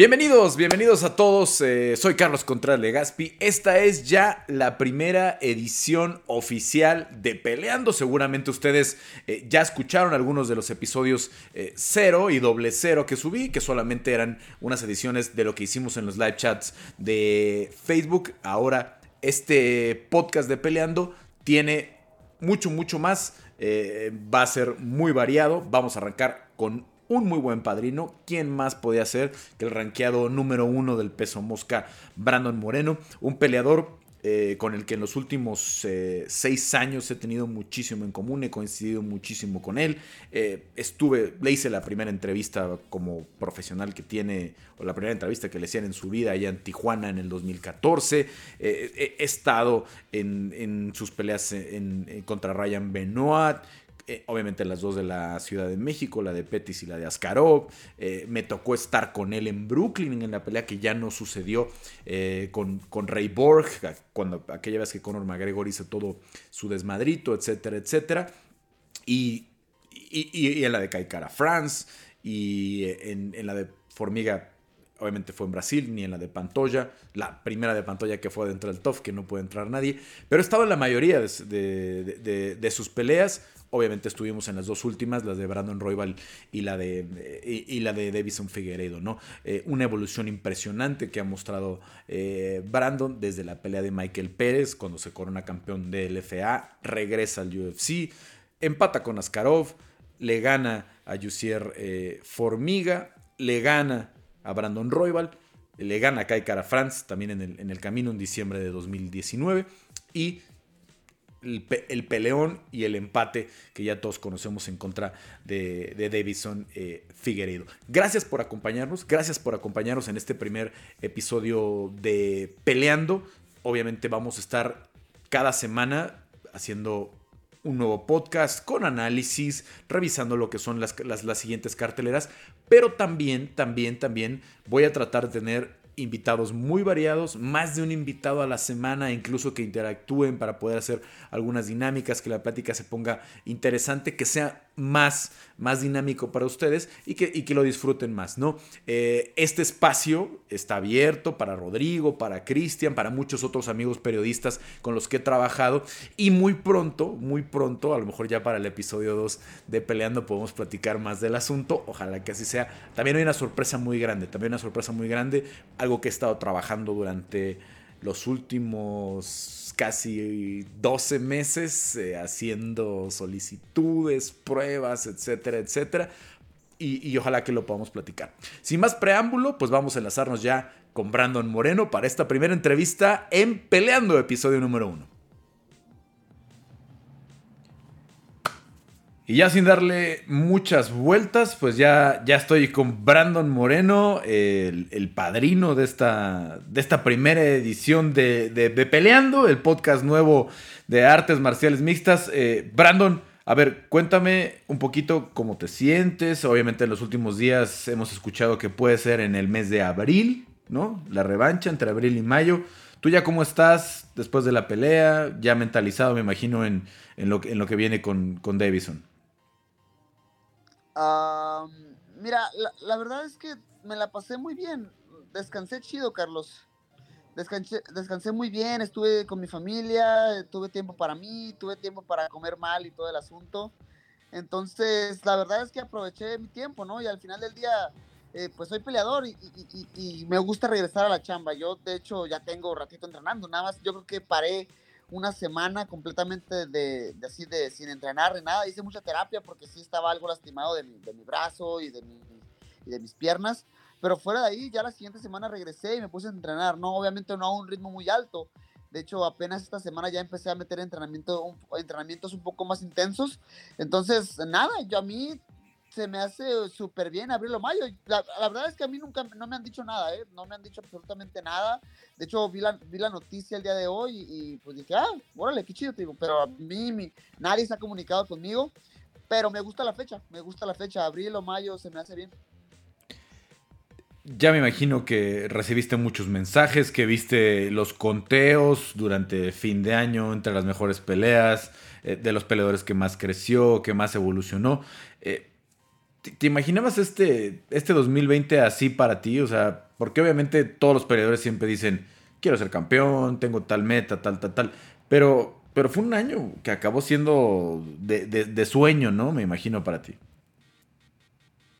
Bienvenidos, bienvenidos a todos. eh, soy Carlos Contreras Legaspi. Esta es ya la primera edición oficial de Peleando. Seguramente ustedes eh, ya escucharon algunos de los episodios eh, cero y doble cero que subí, que solamente eran unas ediciones de lo que hicimos en los live chats de Facebook. Ahora, este podcast de Peleando tiene mucho, mucho más. Va a ser muy variado. Vamos a arrancar con un muy buen padrino. ¿Quién más podía ser que el rankeado número uno del peso mosca, Brandon Moreno? Un peleador eh, con el que en los últimos eh, seis años he tenido muchísimo en común, he coincidido muchísimo con él. Eh, estuve, le hice la primera entrevista como profesional que tiene, o la primera entrevista que le hacían en su vida allá en Tijuana en el 2014. Eh, he, estado en, en sus peleas en- contra Ryan Benoit. Eh, obviamente las dos de la Ciudad de México, la de Pettis y la de Askarov. Eh, me tocó estar con él en Brooklyn en la pelea que ya no sucedió eh, con, con Ray Borg, cuando aquella vez que Conor McGregor hizo todo su desmadrito, etcétera, etcétera. Y, y, en la de Caicara France, y en, en la de Formiga, obviamente fue en Brasil, ni en la de Pantoya, la primera de Pantoya que fue dentro del TOF, que no puede entrar nadie, pero he estado en la mayoría de- de sus peleas. Obviamente estuvimos en las dos últimas, las de Brandon Royval y la de, y, la de Davison Figueiredo, ¿no? Eh, una evolución impresionante que ha mostrado eh, Brandon desde la pelea de Michael Pérez, cuando se corona campeón del LFA, regresa al UFC, empata con Askarov, le gana a Jussier eh, Formiga, le gana a Brandon Royval, le gana a Kai Kara France también en el, en el camino en diciembre de 2019 y el, pe- el peleón y el empate que ya todos conocemos en contra de, de Davison eh. Gracias por acompañarnos, gracias por acompañarnos en este primer episodio de Peleando. Obviamente vamos a estar cada semana haciendo un nuevo podcast con análisis, revisando lo que son las, las, las siguientes carteleras, pero también, también, también voy a tratar de tener invitados muy variados, más de un invitado a la semana, incluso que interactúen para poder hacer algunas dinámicas, que la plática se ponga interesante, que sea más, más dinámico para ustedes y que, y que lo disfruten más, ¿no? Eh, este espacio está abierto para Rodrigo, para Cristian, para muchos otros amigos periodistas con los que he trabajado y muy pronto, muy pronto, a lo mejor ya para el episodio 2 de Peleando podemos platicar más del asunto, ojalá que así sea. También hay una sorpresa muy grande, también una sorpresa muy grande, algo que he estado trabajando durante los últimos casi 12 meses eh, haciendo solicitudes, pruebas, etcétera, etcétera. Y, y ojalá que lo podamos platicar. Sin más preámbulo, pues vamos a enlazarnos ya con Brandon Moreno para esta primera entrevista en Peleando, episodio número uno. Y ya sin darle muchas vueltas, pues ya, ya estoy con Brandon Moreno, el, padrino de esta, de esta primera edición de, de- Peleando, el podcast nuevo de artes marciales mixtas. Eh, Brandon, a ver, cuéntame un poquito cómo te sientes. Obviamente en los últimos días hemos escuchado que puede ser en el mes de abril, ¿no? La revancha entre abril y mayo. ¿Tú ya cómo estás después de la pelea? Ya mentalizado, me imagino, en, en lo, en lo que viene con, con Davison. Ah, mira, la, la verdad es que me la pasé muy bien. Descansé chido, Carlos. Descansé, descansé muy bien, estuve con mi familia, tuve tiempo para mí, tuve tiempo para comer mal y todo el asunto. Entonces, la verdad es que aproveché mi tiempo, ¿no? Y al final del día, eh, pues soy peleador y, y- y- y me gusta regresar a la chamba. Yo, de hecho, ya tengo ratito entrenando, nada más yo creo que paré una semana completamente de, de así de sin entrenar ni nada. Hice mucha terapia porque sí estaba algo lastimado de mi, de mi brazo y de, mi- y de mis piernas. Pero fuera de ahí, ya la siguiente semana regresé y me puse a entrenar. No, obviamente no a un ritmo muy alto. De hecho, apenas esta semana ya empecé a meter entrenamiento, un- entrenamientos un poco más intensos. Entonces, nada, yo a mí se me hace súper bien abrirlo mayo. La, verdad es que a mí nunca no me han dicho nada, ¿eh? No me han dicho absolutamente nada. De hecho, vi la, vi la noticia el día de hoy y, pues dije, ah, órale, qué chido. Pero a mí, nadie se ha comunicado conmigo. Pero me gusta la fecha, me gusta la fecha. Abril o mayo se me hace bien. Ya me imagino que recibiste muchos mensajes, que viste los conteos durante fin de año entre las mejores peleas, eh, de los peleadores que más creció, que más evolucionó. Eh, ¿te, imaginabas este, este 2020 así para ti? O sea, Porque obviamente todos los peleadores siempre dicen, quiero ser campeón, tengo tal meta, tal, tal, tal. Pero, pero fue un año que acabó siendo de, sueño, ¿no? Me imagino para ti.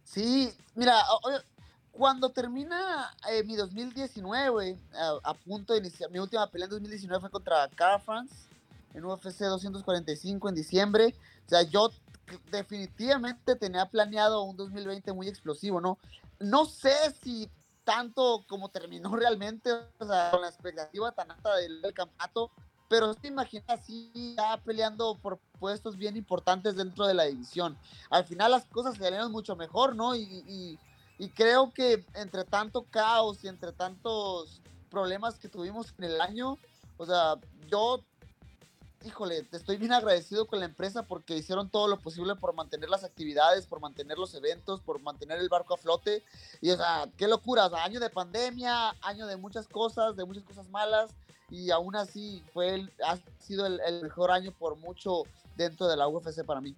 Sí, mira, cuando termina eh, mi 2019, a, punto de iniciar, mi última pelea en 2019 fue contra Cara France en UFC 245 en diciembre. O sea, yo definitivamente tenía planeado un 2020 muy explosivo, ¿no? No sé si tanto como terminó realmente, o sea, con la expectativa tan alta del, campeonato, pero te imaginas así ya peleando por puestos bien importantes dentro de la división. Al final las cosas salieron mucho mejor, ¿no? Y, y creo que entre tanto caos y entre tantos problemas que tuvimos en el año, o sea, yo híjole, estoy bien agradecido con la empresa porque hicieron todo lo posible por mantener las actividades, por mantener los eventos, por mantener el barco a flote. Y o sea, qué locura, año de pandemia, año de muchas cosas, de muchas cosas malas. Y aún así fue el, ha sido el, mejor año por mucho dentro de la UFC para mí.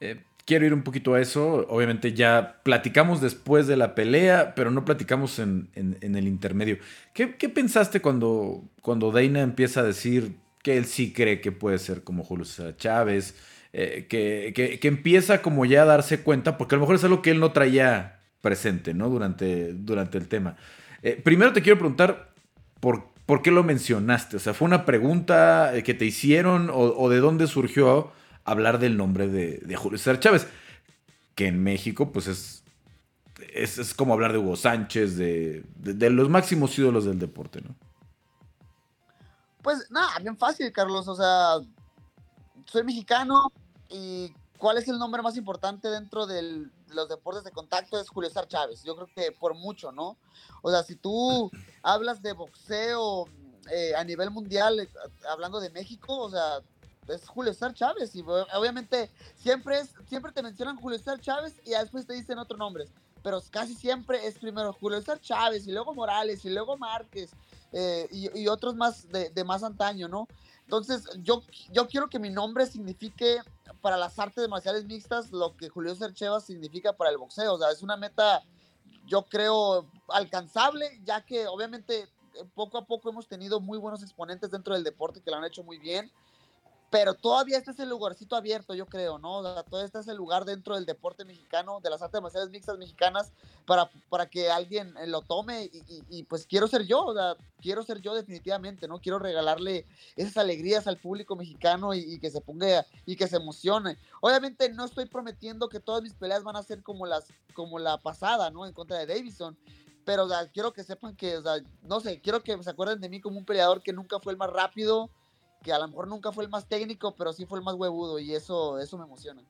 Eh, quiero ir un poquito a eso. Obviamente ya platicamos después de la pelea, pero no platicamos en, el intermedio. ¿Qué, ¿Qué, pensaste cuando, cuando Dana empieza a decir que él sí cree que puede ser como Julio César Chávez, eh, que, empieza como ya a darse cuenta, porque a lo mejor es algo que él no traía presente, ¿no? Durante, durante el tema. Eh, primero te quiero preguntar, ¿por, ¿por, qué lo mencionaste? O sea, ¿fue una pregunta eh, que te hicieron o, de dónde surgió hablar del nombre de, Julio César Chávez? Que en México, pues es, es, como hablar de Hugo Sánchez, de, de los máximos ídolos del deporte, ¿no? Pues nada, bien fácil, Carlos. O sea, soy mexicano y ¿cuál es el nombre más importante dentro de los deportes de contacto? Es Julio César Chávez. Yo creo que por mucho, ¿no? O sea, si tú hablas de boxeo eh, a nivel mundial, eh, hablando de México, o sea, es Julio César Chávez. Y obviamente siempre, es, siempre te mencionan Julio César Chávez y después te dicen otros nombres. Pero casi siempre es primero Julio César Chávez y luego Morales y luego Márquez eh, y, otros más de, más antaño, ¿no? Entonces, yo, yo quiero que mi nombre signifique para las artes marciales mixtas lo que Julio Cercheva significa para el boxeo. O sea, es una meta, yo creo, alcanzable, ya que obviamente eh, poco a poco hemos tenido muy buenos exponentes dentro del deporte que lo han hecho muy bien pero todavía este es el lugarcito abierto, yo creo, ¿no? O sea, todavía este es el lugar dentro del deporte mexicano, de las artes marciales mixtas mexicanas, para, para que alguien eh, lo tome y, pues quiero ser yo, o sea, quiero ser yo definitivamente, ¿no? Quiero regalarle esas alegrías al público mexicano y, que se ponga y que se emocione. Obviamente no estoy prometiendo que todas mis peleas van a ser como, las, como la pasada, ¿no? En contra de Davison, pero quiero que sepan que, o sea, no sé, quiero que se acuerden de mí como un peleador que nunca fue el más rápido, que a lo mejor nunca fue el más técnico, pero sí fue el más huevudo y eso, eso me emociona.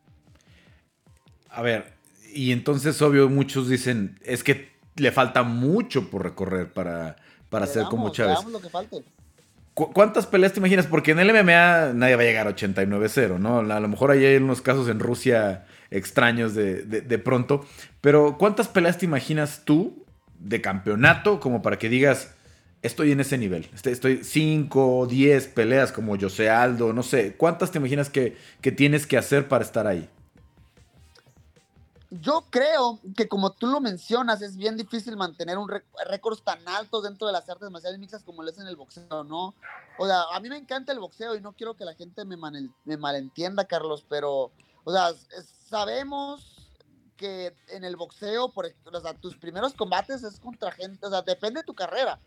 A ver, y entonces obvio muchos dicen, es que le falta mucho por recorrer para, para ser como Chávez. Lo que falte. ¿Cuántas peleas te imaginas? Porque en el MMA nadie va a llegar a 89-0, ¿no? A lo mejor hay unos casos en Rusia extraños de, de, pronto. Pero ¿cuántas peleas te imaginas tú de campeonato como para que digas, estoy en ese nivel. Este, estoy 5, 10 peleas como José Aldo, no sé. ¿Cuántas te imaginas que, tienes que hacer para estar ahí? Yo creo que como tú lo mencionas, es bien difícil mantener un récord tan alto dentro de las artes marciales mixtas como lo es en el boxeo, ¿no? O sea, a mí me encanta el boxeo y no quiero que la gente me, me malentienda, Carlos, pero, o sea, sabemos que en el boxeo, por o tus primeros combates es contra gente, o sea, depende de tu carrera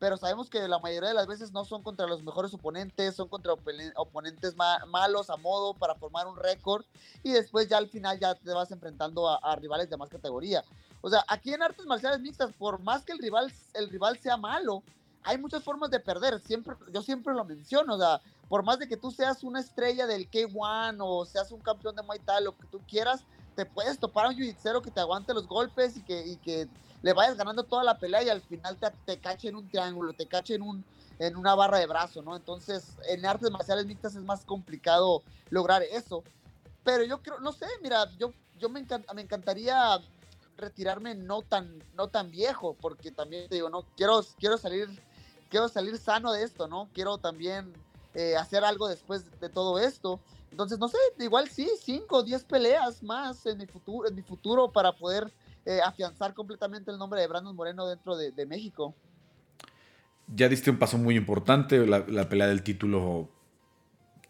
pero sabemos que la mayoría de las veces no son contra los mejores oponentes, son contra oponentes malos a modo para formar un récord y después ya al final ya te vas enfrentando a, rivales de más categoría. O sea, aquí en artes marciales mixtas, por más que el rival, el rival sea malo, hay muchas formas de perder, siempre, yo siempre lo menciono, o sea, por más de que tú seas una estrella del K1 o seas un campeón de Muay Thai, lo que tú quieras, te puedes topar a un jiu que te aguante los golpes y que le vayas ganando toda la pelea y al final te, te cache en un triángulo, te cache en, un, en una barra de brazo, ¿no? Entonces, en artes marciales mixtas es más complicado lograr eso. Pero yo creo, no sé, mira, yo, yo me, me encantaría retirarme no tan, no tan viejo, porque también te digo, no, quiero, quiero salir, quiero salir sano de esto, ¿no? Quiero también eh, hacer algo después de todo esto. Entonces, no sé, igual sí, cinco o diez peleas más en mi futuro, en mi futuro para poder eh, afianzar completamente el nombre de Brandon Moreno dentro de, México. Ya diste un paso muy importante, la, pelea del título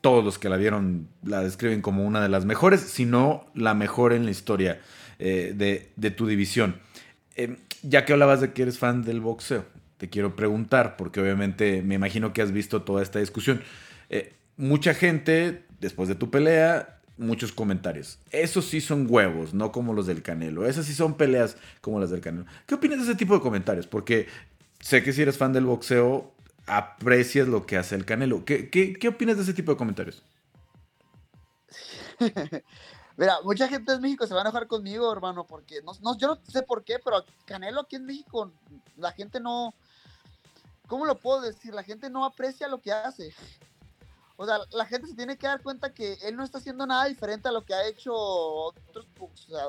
todos los que la vieron la describen como una de las mejores, si no la mejor en la historia eh, de, tu división. Em, ya que hablabas de que eres fan del boxeo, te quiero preguntar, porque obviamente me imagino que has visto toda esta discusión. Eh, mucha gente, después de tu pelea, muchos comentarios. Esos sí son huevos, no como los del Canelo. Esas sí son peleas como las del Canelo. ¿Qué opinas de ese tipo de comentarios? Porque sé que si eres fan del boxeo, aprecias lo que hace el Canelo. ¿Qué, qué, opinas de ese tipo de comentarios? Mira, mucha gente en México se va a enojar conmigo, hermano, porque no, no, yo no sé por qué, pero Canelo aquí en México, la gente no, ¿cómo lo puedo decir? La gente no aprecia lo que hace. O sea, la gente se tiene que dar cuenta que él no está haciendo nada diferente a lo que ha hecho otros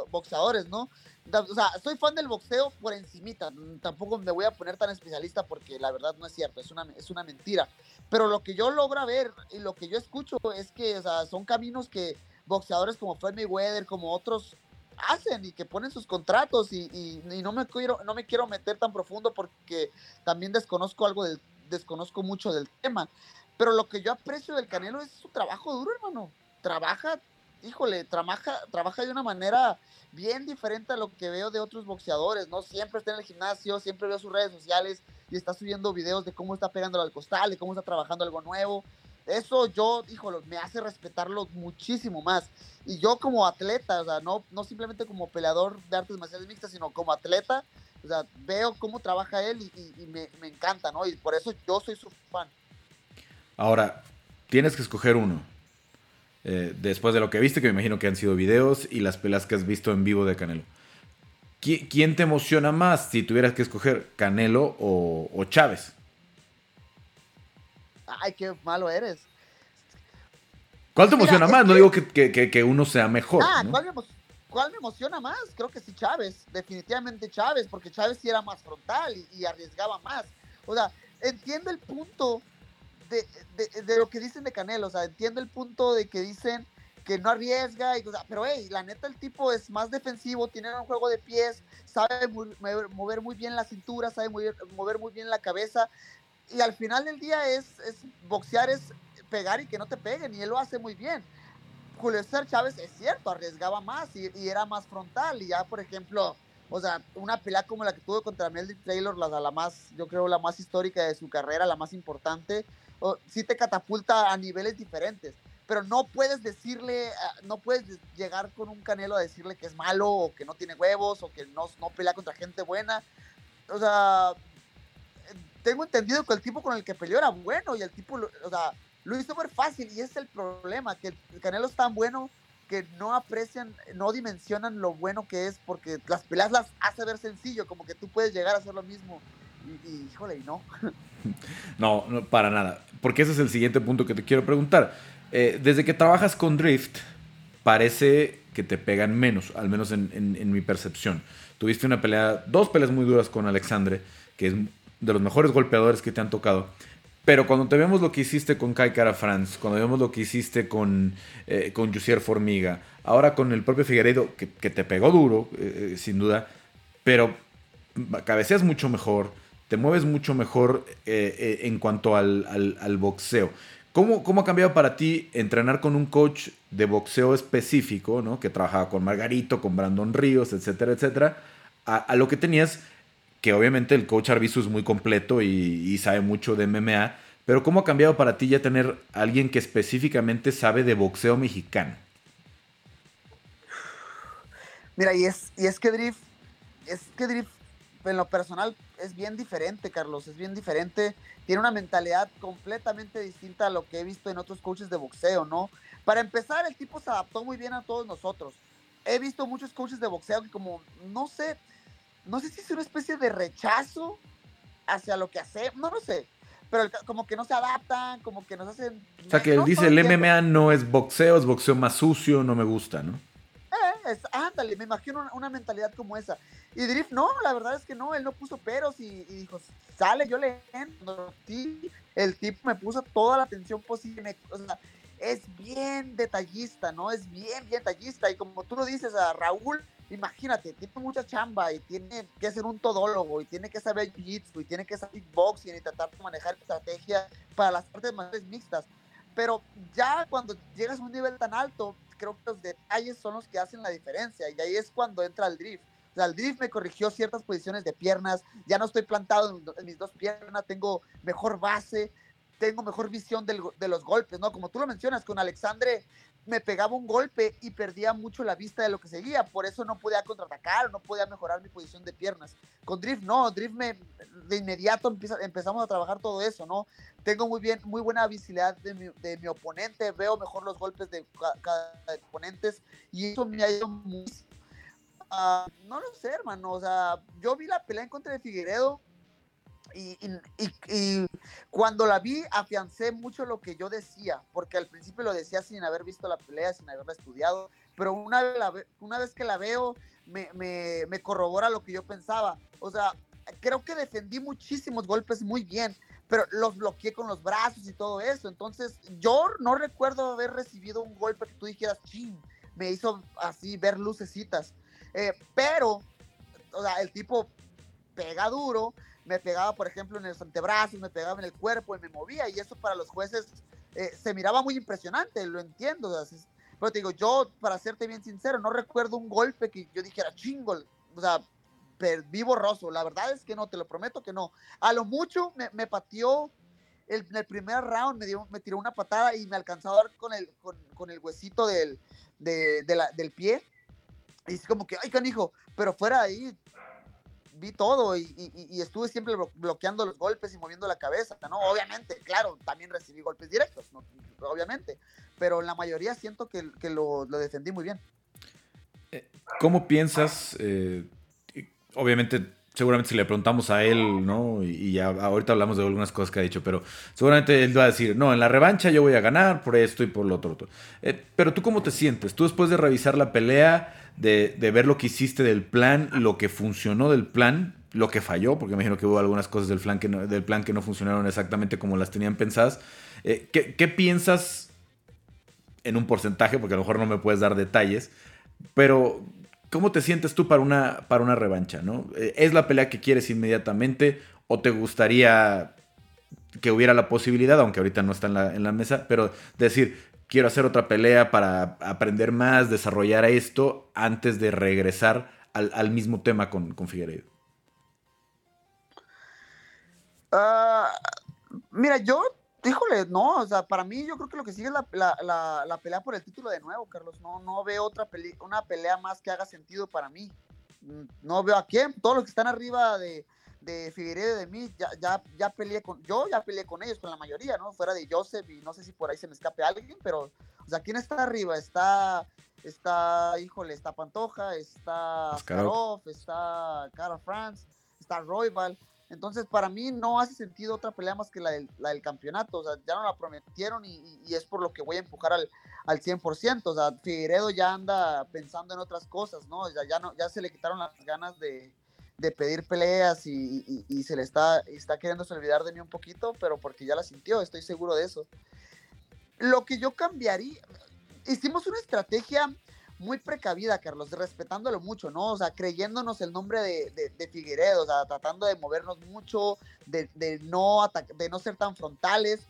boxeadores, ¿no? O sea, soy fan del boxeo por encimita, tampoco me voy a poner tan especialista porque la verdad no es cierto, es una, es una mentira. Pero lo que yo logro ver y lo que yo escucho es que, o sea, son caminos que boxeadores como Floyd Mayweather, como otros, hacen y que ponen sus contratos y, y, no, me quiero, no me quiero meter tan profundo porque también desconozco algo del, desconozco mucho del tema. Pero lo que yo aprecio del Canelo es su trabajo duro, hermano. Trabaja, híjole, trabaja, trabaja de una manera bien diferente a lo que veo de otros boxeadores, ¿no? Siempre está en el gimnasio, siempre veo sus redes sociales y está subiendo videos de cómo está pegándolo al costal, de cómo está trabajando algo nuevo. Eso yo, híjole, me hace respetarlo muchísimo más. Y yo como atleta, o sea, no, no simplemente como peleador de artes marciales mixtas, sino como atleta, o sea, veo cómo trabaja él y, me, me encanta, ¿no? Y por eso yo soy su fan. Ahora, tienes que escoger uno. Eh, después de lo que viste, que me imagino que han sido videos y las peleas que has visto en vivo de Canelo. ¿Quién te emociona más si tuvieras que escoger Canelo o, Chávez? Ay, qué malo eres. ¿Cuál te emociona más? No digo que, uno sea mejor. Ah, ¿cuál, me, emociona más? Creo que sí Chávez, definitivamente Chávez, porque Chávez sí era más frontal y, y arriesgaba más. O sea, entiendo el punto de, lo que dicen de Canelo, o sea, entiendo el punto de que dicen que no arriesga, y, pero hey, la neta el tipo es más defensivo, tiene un juego de pies, sabe mover, muy bien la cintura, sabe mover, mover, muy bien la cabeza, y al final del día es, es boxear, es pegar y que no te peguen, y él lo hace muy bien. Julio César Chávez es cierto, arriesgaba más y, era más frontal, y ya por ejemplo, o sea, una pelea como la que tuvo contra Melody Taylor, la, la más, yo creo, la más histórica de su carrera, la más importante, sí te catapulta a niveles diferentes. Pero no puedes decirle, ah, no puedes llegar con un Canelo a decirle que es malo o que no tiene huevos o que no, no pelea contra gente buena. O sea, tengo entendido que el tipo con el que peleó era bueno y el tipo, o sea, lo hizo muy fácil y ese es el problema, que el Canelo es tan bueno que no aprecian, no dimensionan lo bueno que es porque las peleas las hace ver sencillo, como que tú puedes llegar a hacer lo mismo y, híjole, no. no, no, para nada. Porque ese es el siguiente punto que te quiero preguntar. Eh, desde que trabajas con Drift, parece que te pegan menos, al menos en, mi percepción. Tuviste una pelea, dos peleas muy duras con Alexandre, que es de los mejores golpeadores que te han tocado. Pero cuando te vemos lo que hiciste con Kai Cara France, cuando vemos lo que hiciste con, eh, con Jussier Formiga, ahora con el propio Figueiredo, que, te pegó duro, eh, sin duda, pero cabeceas mucho mejor, te mueves mucho mejor eh, eh, en cuanto al, boxeo. ¿Cómo, ¿Cómo, ha cambiado para ti entrenar con un coach de boxeo específico, ¿no? que trabajaba con Margarito, con Brandon Ríos, etcétera, etcétera, a, lo que tenías, que obviamente el coach Arbizu es muy completo y, sabe mucho de MMA, pero ¿cómo ha cambiado para ti ya tener alguien que específicamente sabe de boxeo mexicano? Mira, y es, y es que Drift, es que Drift en lo personal es bien diferente, Carlos, es bien diferente. Tiene una mentalidad completamente distinta a lo que he visto en otros coaches de boxeo, ¿no? Para empezar, el tipo se adaptó muy bien a todos nosotros. He visto muchos coaches de boxeo que como, no sé, no sé si es una especie de rechazo hacia lo que hace, no lo sé, pero como que no se adaptan, como que nos hacen... O sea, que él dice, el MMA no es boxeo, es boxeo más sucio, no me gusta, ¿no? Ándale, me imagino una, mentalidad como esa. Y Drift, no, la verdad es que no, él no puso peros y, dijo, sale, yo le el tipo me puso toda la atención posible. es bien detallista, ¿no? Es bien, bien detallista. Y como tú lo dices a Raúl, imagínate, tiene mucha chamba y tiene que ser un todólogo y tiene que saber jiu-jitsu y tiene que saber boxing y tratar de manejar estrategia para las artes marciales mixtas. Pero ya cuando llegas a un nivel tan alto, creo que los detalles son los que hacen la diferencia y ahí es cuando entra el drift. O sea, el drift me corrigió ciertas posiciones de piernas, ya no estoy plantado en, mis dos piernas, tengo mejor base, tengo mejor visión de los golpes, ¿no? Como tú lo mencionas, con Alexandre me pegaba un golpe y perdía mucho la vista de lo que seguía, por eso no podía contraatacar, no podía mejorar mi posición de piernas. Con Drift no, Drift me, de inmediato empezamos a trabajar todo eso, ¿no? Tengo muy bien, muy buena visibilidad de mi, oponente, veo mejor los golpes de cada, oponente y eso me ha ido muy... Ah, no lo sé, hermano, o sea, yo vi la pelea en contra de Figueredo y, y, cuando la vi, afiancé mucho lo que yo decía, porque al principio lo decía sin haber visto la pelea, sin haberla estudiado, pero una vez, una vez que la veo, me, me, me, corrobora lo que yo pensaba. O sea, creo que defendí muchísimos golpes muy bien, pero los bloqueé con los brazos y todo eso. Entonces, yo no recuerdo haber recibido un golpe que tú dijeras, ching, me hizo así ver lucecitas. Eh, pero, o sea, el tipo pega duro, me pegaba, por ejemplo, en los antebrazos, me pegaba en el cuerpo y me movía, y eso para los jueces eh, se miraba muy impresionante, lo entiendo. pero te digo, yo, para serte bien sincero, no recuerdo un golpe que yo dijera chingo, o sea, vivo borroso. La verdad es que no, te lo prometo que no. A lo mucho me, me pateó el, en el primer round, me, dio, me tiró una patada y me alcanzó a dar con el, con, con el huesito del, de, de la, del pie. Y es como que, ay, canijo, pero fuera ahí, vi todo y, estuve siempre bloqueando los golpes y moviendo la cabeza, ¿no? Obviamente, claro, también recibí golpes directos, obviamente, pero en la mayoría siento que, lo, defendí muy bien. Eh, ¿Cómo piensas? Eh, obviamente, seguramente si le preguntamos a él, ¿no? Y, ya ahorita hablamos de algunas cosas que ha dicho, pero seguramente él va a decir, no, en la revancha yo voy a ganar por esto y por lo otro. otro. Eh, pero tú cómo te sientes? Tú después de revisar la pelea de, ver lo que hiciste del plan, lo que funcionó del plan, lo que falló, porque me imagino que hubo algunas cosas del plan que no, del plan que no funcionaron exactamente como las tenían pensadas. Eh, ¿qué, piensas en un porcentaje? Porque a lo mejor no me puedes dar detalles, pero ¿cómo te sientes tú para una, para una revancha? ¿no? Eh, ¿Es la pelea que quieres inmediatamente o te gustaría que hubiera la posibilidad, aunque ahorita no está en la, mesa, pero decir, quiero hacer otra pelea para aprender más, desarrollar esto antes de regresar al, mismo tema con, con? Ah, mira, yo, híjole, no, o sea, para mí yo creo que lo que sigue es la, pelea por el título de nuevo, Carlos. No, no veo otra una pelea más que haga sentido para mí. Mm, no veo a quién, todos los que están arriba de, de Figueiredo de mí, ya, ya, ya peleé con, yo ya peleé con ellos, con la mayoría, ¿no? Fuera de Joseph y no sé si por ahí se me escape alguien, pero, o sea, ¿quién está arriba? Está, está, híjole, está Pantoja, está Askarov, está Cara France, está Royval. Entonces, para mí no hace sentido otra pelea más que la del, campeonato. O sea, ya no la prometieron y, y, es por lo que voy a empujar al, al 100%. O sea, Figueiredo ya anda pensando en otras cosas, ¿no? Ya, ya, no, ya se le quitaron las ganas de, de pedir peleas y, se le está, está queriendo olvidar de mí un poquito, pero porque ya la sintió, estoy seguro de eso. Lo que yo cambiaría, hicimos una estrategia muy precavida, Carlos, respetándolo mucho, ¿no? O sea, creyéndonos el nombre de, de, Figueredo, o sea, tratando de movernos mucho, de, de no, de no ser tan frontales.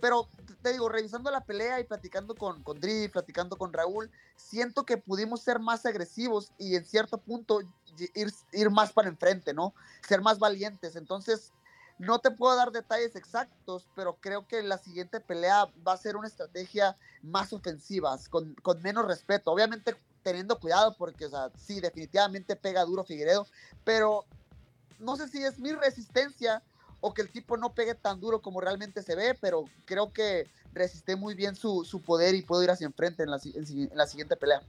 Pero te digo, revisando la pelea y platicando con, con Dri, platicando con Raúl, siento que pudimos ser más agresivos y en cierto punto ir, ir más para enfrente, ¿no? Ser más valientes. Entonces, no te puedo dar detalles exactos, pero creo que la siguiente pelea va a ser una estrategia más ofensiva, con, con menos respeto. Obviamente teniendo cuidado porque, o sea, sí, definitivamente pega duro Figueredo, pero no sé si es mi resistencia o que el tipo no pegue tan duro como realmente se ve, pero creo que resiste muy bien su, poder y puedo ir hacia enfrente en la, en la siguiente pelea.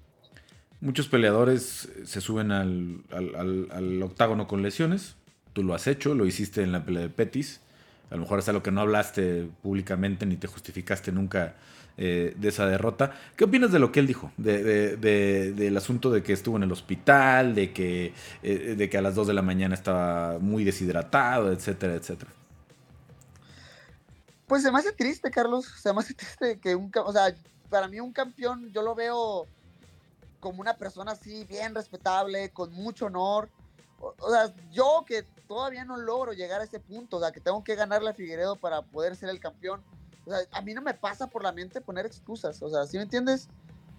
Muchos peleadores se suben al, octágono con lesiones. Tú lo has hecho, lo hiciste en la pelea de Petis. A lo mejor es algo que no hablaste públicamente ni te justificaste nunca eh, de esa derrota. ¿Qué opinas de lo que él dijo? del asunto de que estuvo en el hospital, de que, eh, a las 2 de la mañana estaba muy deshidratado, etcétera, etcétera. Pues se me hace triste, Carlos. Se me hace triste que un... O sea, para mí un campeón, yo lo veo como una persona así, bien respetable, con mucho honor. O, sea, yo que todavía no logro llegar a ese punto, o sea, que tengo que ganarle a Figueredo para poder ser el campeón. O sea, a mí no me pasa por la mente poner excusas, o sea, ¿sí me entiendes?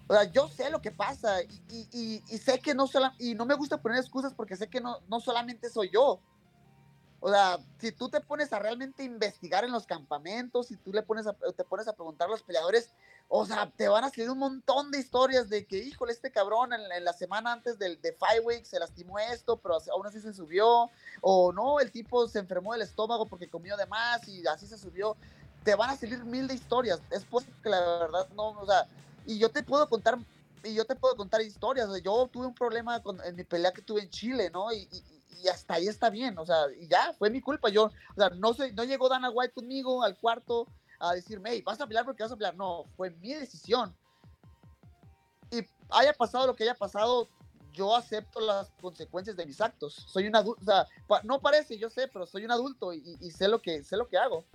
O sea, yo sé lo que pasa y, sé que no solo, y no me gusta poner excusas porque sé que no, no solamente soy yo. O sea, si tú te pones a realmente investigar en los campamentos, si tú le pones a, te pones a preguntar a los peleadores, o sea, te van a salir un montón de historias de que, híjole, este cabrón en, la semana antes del de Five Weeks se lastimó esto, pero aún así se subió. O no, el tipo se enfermó del estómago porque comió de más y así se subió. Te van a salir mil de historias. Es posible que la verdad no, o sea, y yo te puedo contar, y yo te puedo contar historias. yo tuve un problema con, en mi pelea que tuve en Chile, ¿no? Y, y hasta ahí está bien, o sea, y ya, fue mi culpa. Yo, o sea, no, sé, no llegó Dana White conmigo al cuarto a decirme, hey, vas a pelear porque vas a pelear. No, fue mi decisión. Y haya pasado lo que haya pasado, yo acepto las consecuencias de mis actos. Soy un adulto, o sea, no parece, yo sé, pero soy un adulto y, sé, lo que, sé lo que hago.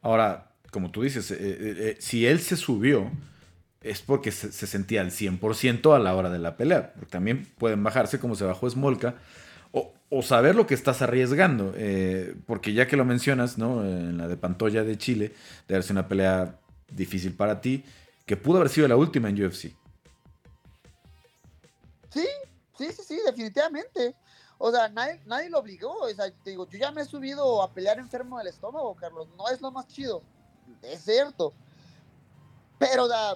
Ahora, como tú dices, eh, eh, eh, si él se subió, es porque se, sentía al 100% a la hora de la pelea. Porque también pueden bajarse como se bajó Smolka o, saber lo que estás arriesgando. Eh, porque ya que lo mencionas, ¿no? En la de Pantoya de Chile, de haberse una pelea difícil para ti, que pudo haber sido la última en UFC. Sí, sí, sí, sí, definitivamente. O sea, nadie, nadie lo obligó. O sea, te digo, yo ya me he subido a pelear enfermo del estómago, Carlos. No es lo más chido. Es cierto. Pero, o sea,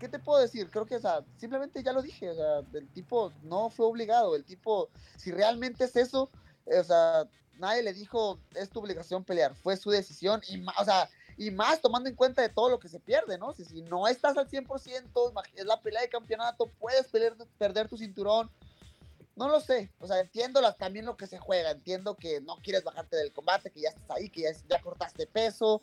¿qué te puedo decir? Creo que, o sea, simplemente ya lo dije, o sea, el tipo no fue obligado, el tipo, si realmente es eso, o sea, nadie le dijo, es tu obligación pelear, fue su decisión, y más, o sea, y más tomando en cuenta de todo lo que se pierde, ¿no? Si, no estás al 100%, es la pelea de campeonato, puedes perder, tu cinturón, no lo sé, o sea, entiendo también lo que se juega, entiendo que no quieres bajarte del combate, que ya estás ahí, que ya cortaste peso,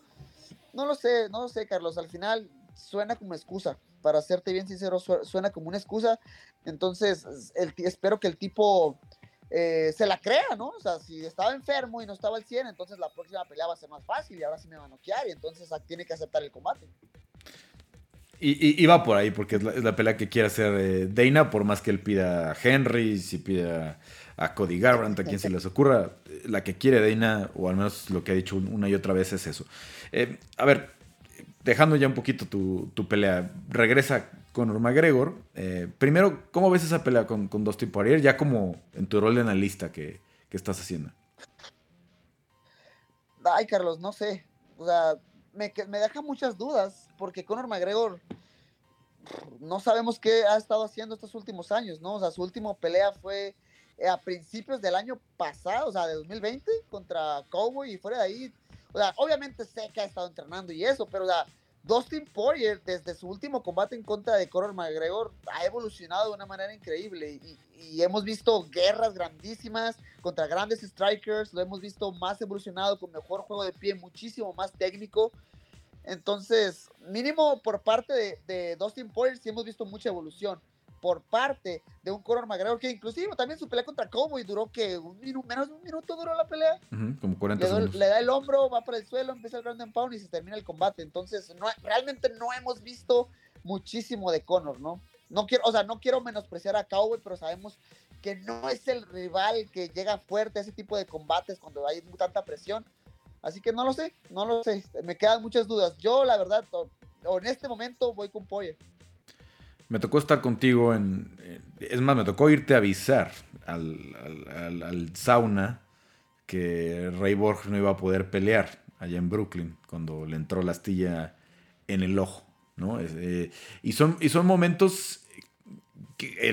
no lo sé, no lo sé, Carlos, al final suena como excusa, para serte bien sincero, suena como una excusa. Entonces, el, espero que el tipo eh, se la crea, ¿no? O sea, si estaba enfermo y no estaba al 100, entonces la próxima pelea va a ser más fácil y ahora sí me va a noquear y entonces tiene que aceptar el combate. Y, va por ahí, porque es la, pelea que quiere hacer eh, Dana, por más que él pida a Henry, si pida a Cody Garbrandt, a quien se les ocurra, la que quiere Dana, o al menos lo que ha dicho una y otra vez es eso. Eh, a ver, dejando ya un poquito tu, pelea, regresa Conor McGregor. Eh, primero, ¿cómo ves esa pelea con, con Dustin Poirier? Ya como en tu rol de analista que, que estás haciendo. Ay, Carlos, no sé. O sea, me, me deja muchas dudas porque Conor McGregor no sabemos qué ha estado haciendo estos últimos años, ¿no? O sea, su última pelea fue a principios del año pasado, o sea, de 2020 contra Cowboy y fuera de ahí obviamente sé que ha estado entrenando y eso, pero o sea, Dustin Poirier, desde su último combate en contra de Conor McGregor, ha evolucionado de una manera increíble y, y, hemos visto guerras grandísimas contra grandes strikers, lo hemos visto más evolucionado, con mejor juego de pie, muchísimo más técnico. Entonces, mínimo por parte de, de Dustin Poirier sí hemos visto mucha evolución por parte de un Conor McGregor que inclusive también su pelea contra Cowboy duró que un minuto, menos de un minuto duró la pelea. como 40 le, le, da el hombro, va para el suelo, empieza el ground and pound y se termina el combate. Entonces, no, realmente no hemos visto muchísimo de Conor, ¿no? No quiero, o sea, no quiero menospreciar a Cowboy, pero sabemos que no es el rival que llega fuerte a ese tipo de combates cuando hay tanta presión. Así que no lo sé, no lo sé. Me quedan muchas dudas. Yo, la verdad, en este momento voy con Poyer. Me tocó estar contigo en, Es más, me tocó irte a avisar al, sauna que Ray Borg no iba a poder pelear allá en Brooklyn cuando le entró la astilla en el ojo. ¿no? Eh, y, son, y son momentos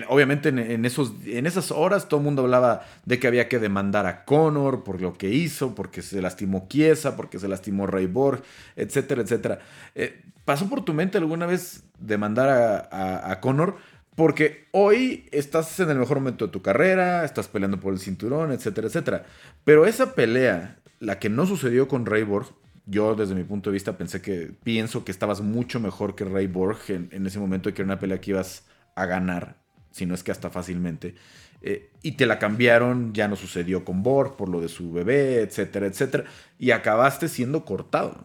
obviamente en, esos, en esas horas todo el mundo hablaba de que había que demandar a Conor por lo que hizo, porque se lastimó Chiesa, porque se lastimó Ray Borg, etcétera, etcétera. Eh, ¿Pasó por tu mente alguna vez demandar a, a, Conor? Porque hoy estás en el mejor momento de tu carrera, estás peleando por el cinturón, etcétera, etcétera. Pero esa pelea, la que no sucedió con Ray Borg, yo desde mi punto de vista pensé que, pienso que estabas mucho mejor que Ray Borg en ese momento y que era una pelea que ibas a ganar, si no es que hasta fácilmente. Eh, y te la cambiaron, ya no sucedió con Borg por lo de su bebé, etcétera, etcétera. Y acabaste siendo cortado.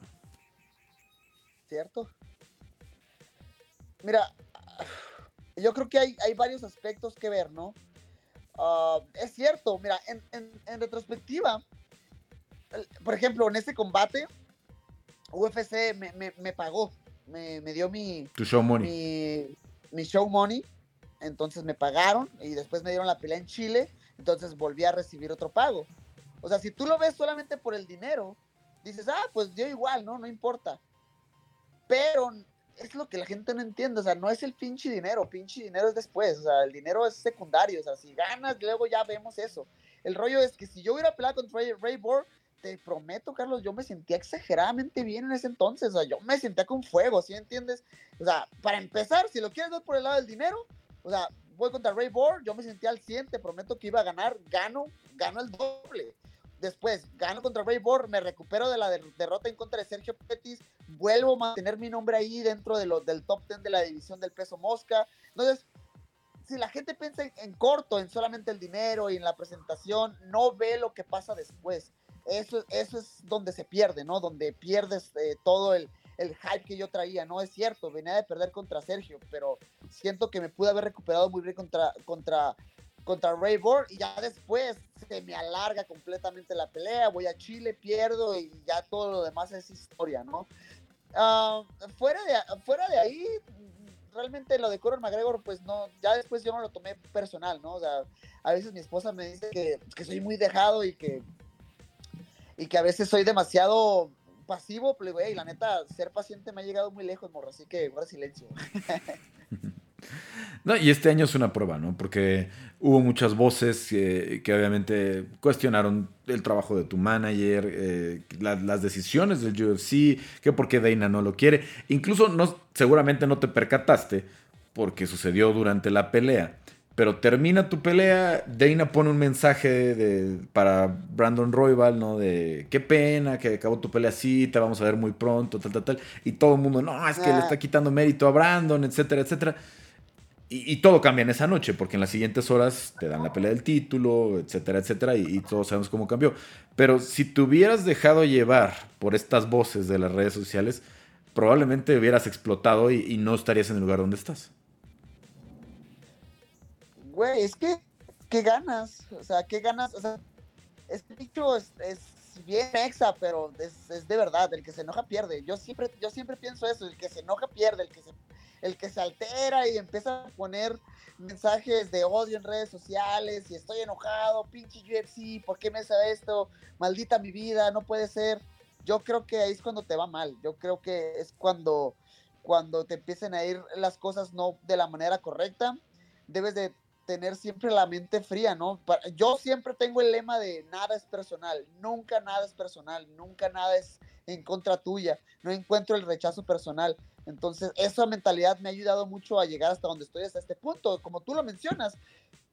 ¿Cierto? Mira, yo creo que hay, hay varios aspectos que ver, ¿no? Ah, es cierto, mira, en, en, retrospectiva, por ejemplo, en este combate, UFC me, me, me pagó, me, me, dio mi, show money. Mi, mi, show money, entonces me pagaron y después me dieron la pelea en Chile, entonces volví a recibir otro pago. O sea, si tú lo ves solamente por el dinero, dices, ah, pues yo igual, ¿no? No importa. Pero es lo que la gente no entiende, o sea, no es el pinche dinero, pinche dinero es después, o sea, el dinero es secundario, o sea, si ganas, luego ya vemos eso. El rollo es que si yo hubiera peleado contra Ray, Ray te prometo, Carlos, yo me sentía exageradamente bien en ese entonces, o sea, yo me sentía con fuego, ¿sí entiendes? O sea, para empezar, si lo quieres ver por el lado del dinero, o sea, voy contra Ray Borg, yo me sentía al 100, te prometo que iba a ganar, gano, gano el doble. Después, gano contra Ray Borg, me recupero de la derrota en contra de Sergio Pettis, vuelvo a mantener mi nombre ahí dentro de lo, del top 10 de la división del peso mosca. Entonces, si la gente piensa en, corto, en solamente el dinero y en la presentación, no ve lo que pasa después. Eso, eso es donde se pierde, ¿no? Donde pierdes eh, todo el, el hype que yo traía, ¿no? Es cierto, venía de perder contra Sergio, pero siento que me pude haber recuperado muy bien contra, contra contra Ray Borg y ya después se me alarga completamente la pelea, voy a Chile, pierdo y ya todo lo demás es historia, ¿no? Ah, fuera, de, fuera de ahí, realmente lo de Conor McGregor, pues no, ya después yo no lo tomé personal, ¿no? O sea, a veces mi esposa me dice que, que soy muy dejado y que, y que a veces soy demasiado pasivo, pero güey, la neta, ser paciente me ha llegado muy lejos, morro, así que guarda silencio. No, y este año es una prueba, ¿no? Porque hubo muchas voces que, obviamente cuestionaron el trabajo de tu manager, eh, las decisiones del UFC, que por qué Dana no lo quiere. Incluso no, seguramente no te percataste porque sucedió durante la pelea. Pero termina tu pelea, Dana pone un mensaje de, para Brandon Royval, ¿no? De qué pena que acabó tu pelea así, te vamos a ver muy pronto, tal, tal, tal. Y todo el mundo, no, es que le ah. está quitando mérito a Brandon, etcétera, etcétera. Y, todo cambia en esa noche, porque en las siguientes horas te dan la pelea del título, etcétera, etcétera, y, todos sabemos cómo cambió. Pero si te hubieras dejado llevar por estas voces de las redes sociales, probablemente hubieras explotado y, no estarías en el lugar donde estás. Güey, es que, ¿qué ganas? O sea, ¿qué ganas? O sea, este dicho es, bien exa, pero es, es, de verdad, el que se enoja pierde. Yo siempre, yo siempre pienso eso, el que se enoja pierde, el que se el que se altera y empieza a poner mensajes de odio en redes sociales y estoy enojado, pinche UFC, ¿por qué me hace esto? Maldita mi vida, no puede ser. Yo creo que ahí es cuando te va mal. Yo creo que es cuando, cuando te empiecen a ir las cosas no de la manera correcta. Debes de tener siempre la mente fría, ¿no? Yo siempre tengo el lema de nada es personal, nunca nada es personal, nunca nada es en contra tuya, no encuentro el rechazo personal. Entonces, esa mentalidad me ha ayudado mucho a llegar hasta donde estoy, hasta este punto. Como tú lo mencionas,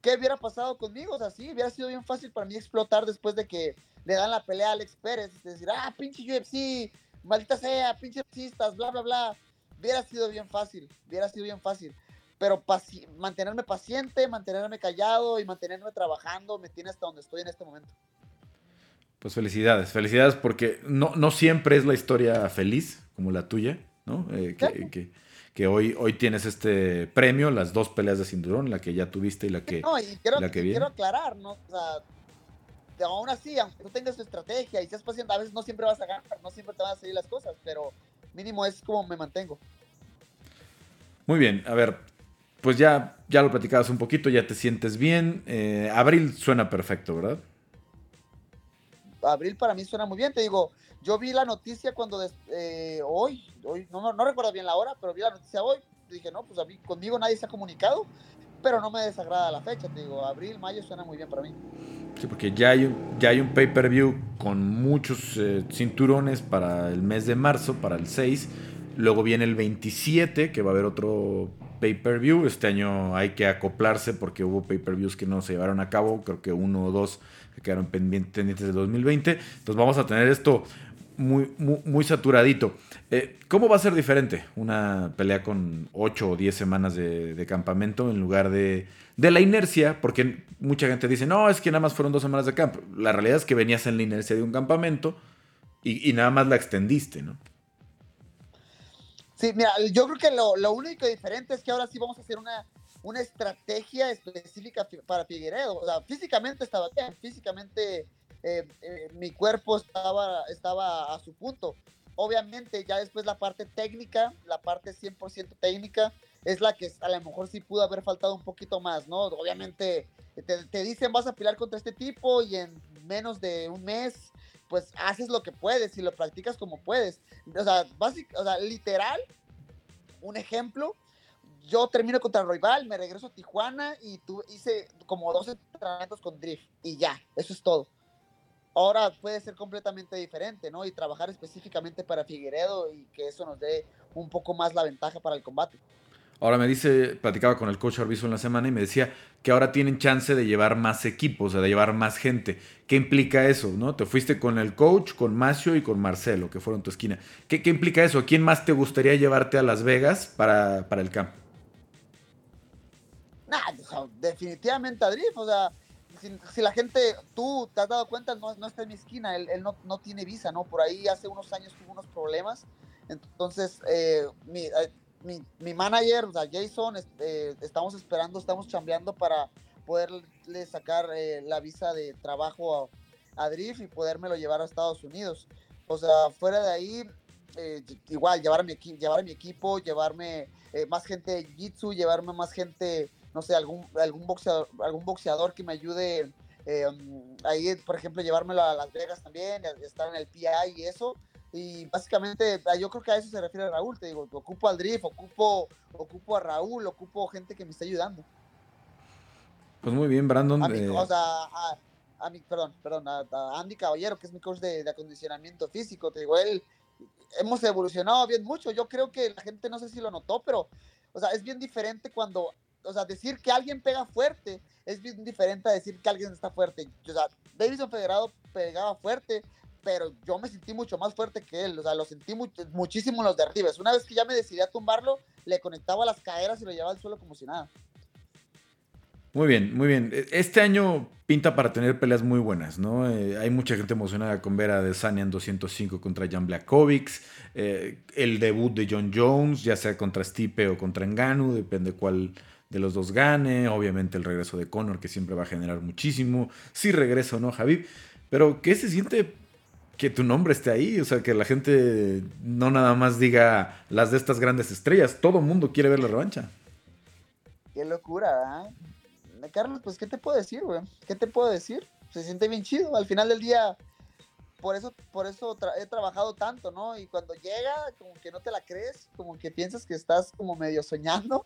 ¿qué hubiera pasado conmigo? O sea, sí, hubiera sido bien fácil para mí explotar después de que le dan la pelea a Alex Pérez. Y decir, ah, pinche UFC, maldita sea, pinche UFCistas, bla, bla, bla. Hubiera sido bien fácil, hubiera sido bien fácil. Pero mantenerme paciente, mantenerme callado y mantenerme trabajando me tiene hasta donde estoy en este momento. Pues felicidades, felicidades porque no, no siempre es la historia feliz como la tuya. ¿no? Eh, que, hoy, hoy tienes este premio, las dos peleas de cinturón, la que ya tuviste y la que, no, y quiero, la que viene. quiero aclarar, ¿no? O sea, aún así, aunque tú tengas tu estrategia y seas paciente, a veces no siempre vas a ganar, no siempre te van a salir las cosas, pero mínimo es como me mantengo. Muy bien, a ver, pues ya, ya lo platicabas un poquito, ya te sientes bien. Eh, abril suena perfecto, ¿verdad? Abril para mí suena muy bien, te digo, yo vi la noticia cuando eh, hoy, hoy no, no, recuerdo bien la hora, pero vi la noticia hoy. Dije, no, pues a mí, conmigo nadie se ha comunicado, pero no me desagrada la fecha. Te digo, abril, mayo suena muy bien para mí. Sí, porque ya hay, ya hay un pay-per-view con muchos eh, cinturones para el mes de marzo, para el 6. Luego viene el 27, que va a haber otro pay-per-view. Este año hay que acoplarse porque hubo pay-per-views que no se llevaron a cabo. Creo que uno o dos que quedaron pendientes de 2020. Entonces vamos a tener esto muy, muy, saturadito. Eh, ¿Cómo va a ser diferente una pelea con 8 o 10 semanas de, campamento en lugar de, de, la inercia? Porque mucha gente dice, no, es que nada más fueron dos semanas de campo. La realidad es que venías en la inercia de un campamento y, nada más la extendiste, ¿no? Sí, mira, yo creo que lo, lo, único diferente es que ahora sí vamos a hacer una, una estrategia específica para Figueredo. O sea, físicamente estaba bien, físicamente eh, eh, mi cuerpo estaba, estaba a su punto. Obviamente ya después la parte técnica, la parte 100% técnica, es la que a lo mejor sí pudo haber faltado un poquito más, ¿no? Obviamente te, te dicen vas a pelear contra este tipo y en menos de un mes pues haces lo que puedes y lo practicas como puedes. O sea, básico, o sea literal, un ejemplo, yo termino contra Royal, me regreso a Tijuana y tu, hice como 12 entrenamientos con Drift y ya, eso es todo. Ahora puede ser completamente diferente, ¿no? Y trabajar específicamente para Figueredo y que eso nos dé un poco más la ventaja para el combate. Ahora me dice, platicaba con el coach Arbizu en la semana y me decía que ahora tienen chance de llevar más equipos, o de llevar más gente. ¿Qué implica eso? ¿no? Te fuiste con el coach, con Macio y con Marcelo, que fueron tu esquina. ¿Qué, qué implica eso? ¿Quién más te gustaría llevarte a Las Vegas para, para el campo? Nah, definitivamente Adrif, o sea, si, la gente, tú te has dado cuenta, no, no está en mi esquina, él, él no, no, tiene visa, ¿no? Por ahí hace unos años tuvo unos problemas, entonces eh, mi, eh, mi, mi, manager, o sea, Jason, eh, estamos esperando, estamos chambeando para poderle sacar eh, la visa de trabajo a, a, Drift y podérmelo llevar a Estados Unidos. O sea, fuera de ahí, eh, igual, llevar a, mi, llevar a mi equipo, llevarme eh, más gente de Jiu-Jitsu, llevarme más gente, no sé, algún, algún, boxeador, algún boxeador que me ayude ahí, por ejemplo, llevármelo a Las Vegas también, estar en el PI y eso y básicamente ah, yo creo que a eso se refiere Raúl, te digo, ocupo al Drift, ocupo, ocupo a Raúl, ocupo gente que me esté ayudando. Pues muy bien, Brandon. A mi, eh... o sea, a, a, mi, perdón, perdón, a, a, Andy Caballero, que es mi coach de, de, acondicionamiento físico, te digo, él, hemos evolucionado bien mucho, yo creo que la gente no sé si lo notó, pero, o sea, es bien diferente cuando, o sea, decir que alguien pega fuerte es bien diferente a decir que alguien está fuerte. O sea, Davison Federado pegaba fuerte, pero yo me sentí mucho más fuerte que él, o sea, lo sentí muchísimo en los derribes. Una vez que ya me decidí a tumbarlo, le conectaba las caderas y lo llevaba al suelo como si nada. Muy bien, muy bien. E, este año pinta para tener peleas muy buenas, ¿no? Eh, hay mucha gente emocionada con ver a Desania en 205 contra Jan Blakovics, eh, el debut de John Jones, ya sea contra Stipe o contra Enganu, depende cuál de los dos gane, obviamente el regreso de Conor que siempre va a generar muchísimo, si regreso o no, Javi, pero ¿qué se siente que tu nombre esté ahí, o sea, que la gente no nada más diga las de estas grandes estrellas, todo mundo quiere ver la revancha. Qué locura, ¿eh? Carlos, pues, ¿qué te puedo decir, güey? ¿Qué te puedo decir? Se siente bien chido, al final del día, por eso, por eso he trabajado tanto, ¿no? Y cuando llega, como que no te la crees, como que piensas que estás como medio soñando,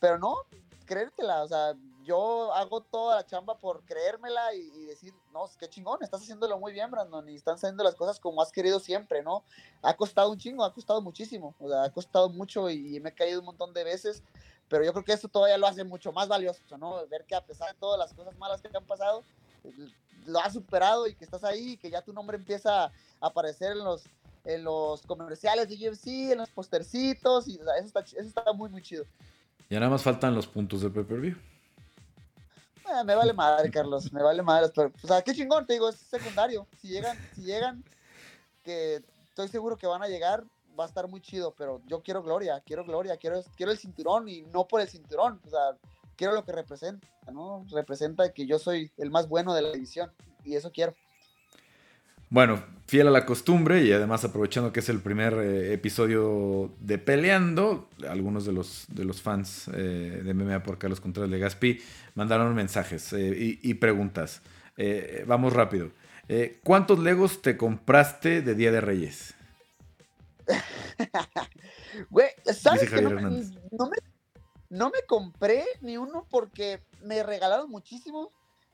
pero no, creértela, o sea, yo hago toda la chamba por creérmela y, y, decir, no, qué chingón, estás haciéndolo muy bien, Brandon, y están saliendo las cosas como has querido siempre, ¿no? Ha costado un chingo, ha costado muchísimo, o sea, ha costado mucho y, y me he caído un montón de veces, pero yo creo que eso todavía lo hace mucho más valioso, ¿no? Ver que a pesar de todas las cosas malas que te han pasado, lo has superado y que estás ahí y que ya tu nombre empieza a aparecer en los, en los comerciales de UFC, en los postercitos, y o sea, eso, está, eso está muy, muy chido. Ya nada más faltan los puntos de pay-per-view. Eh, me vale madre, Carlos, me vale madre. Pero, o sea, qué chingón, te digo, es secundario. Si llegan, si llegan, que estoy seguro que van a llegar, va a estar muy chido, pero yo quiero gloria, quiero gloria, quiero, quiero el cinturón y no por el cinturón, o sea, quiero lo que representa, ¿no? Representa que yo soy el más bueno de la división y eso quiero. Bueno, fiel a la costumbre y además aprovechando que es el primer eh, episodio de Peleando, algunos de los, de los fans eh, de MMA por Carlos Contreras de Gaspi mandaron mensajes eh, y, y, preguntas. Eh, vamos rápido. Eh, ¿Cuántos Legos te compraste de Día de Reyes? Güey, ¿sabes que no me, no, me, no me compré ni uno porque me regalaron muchísimos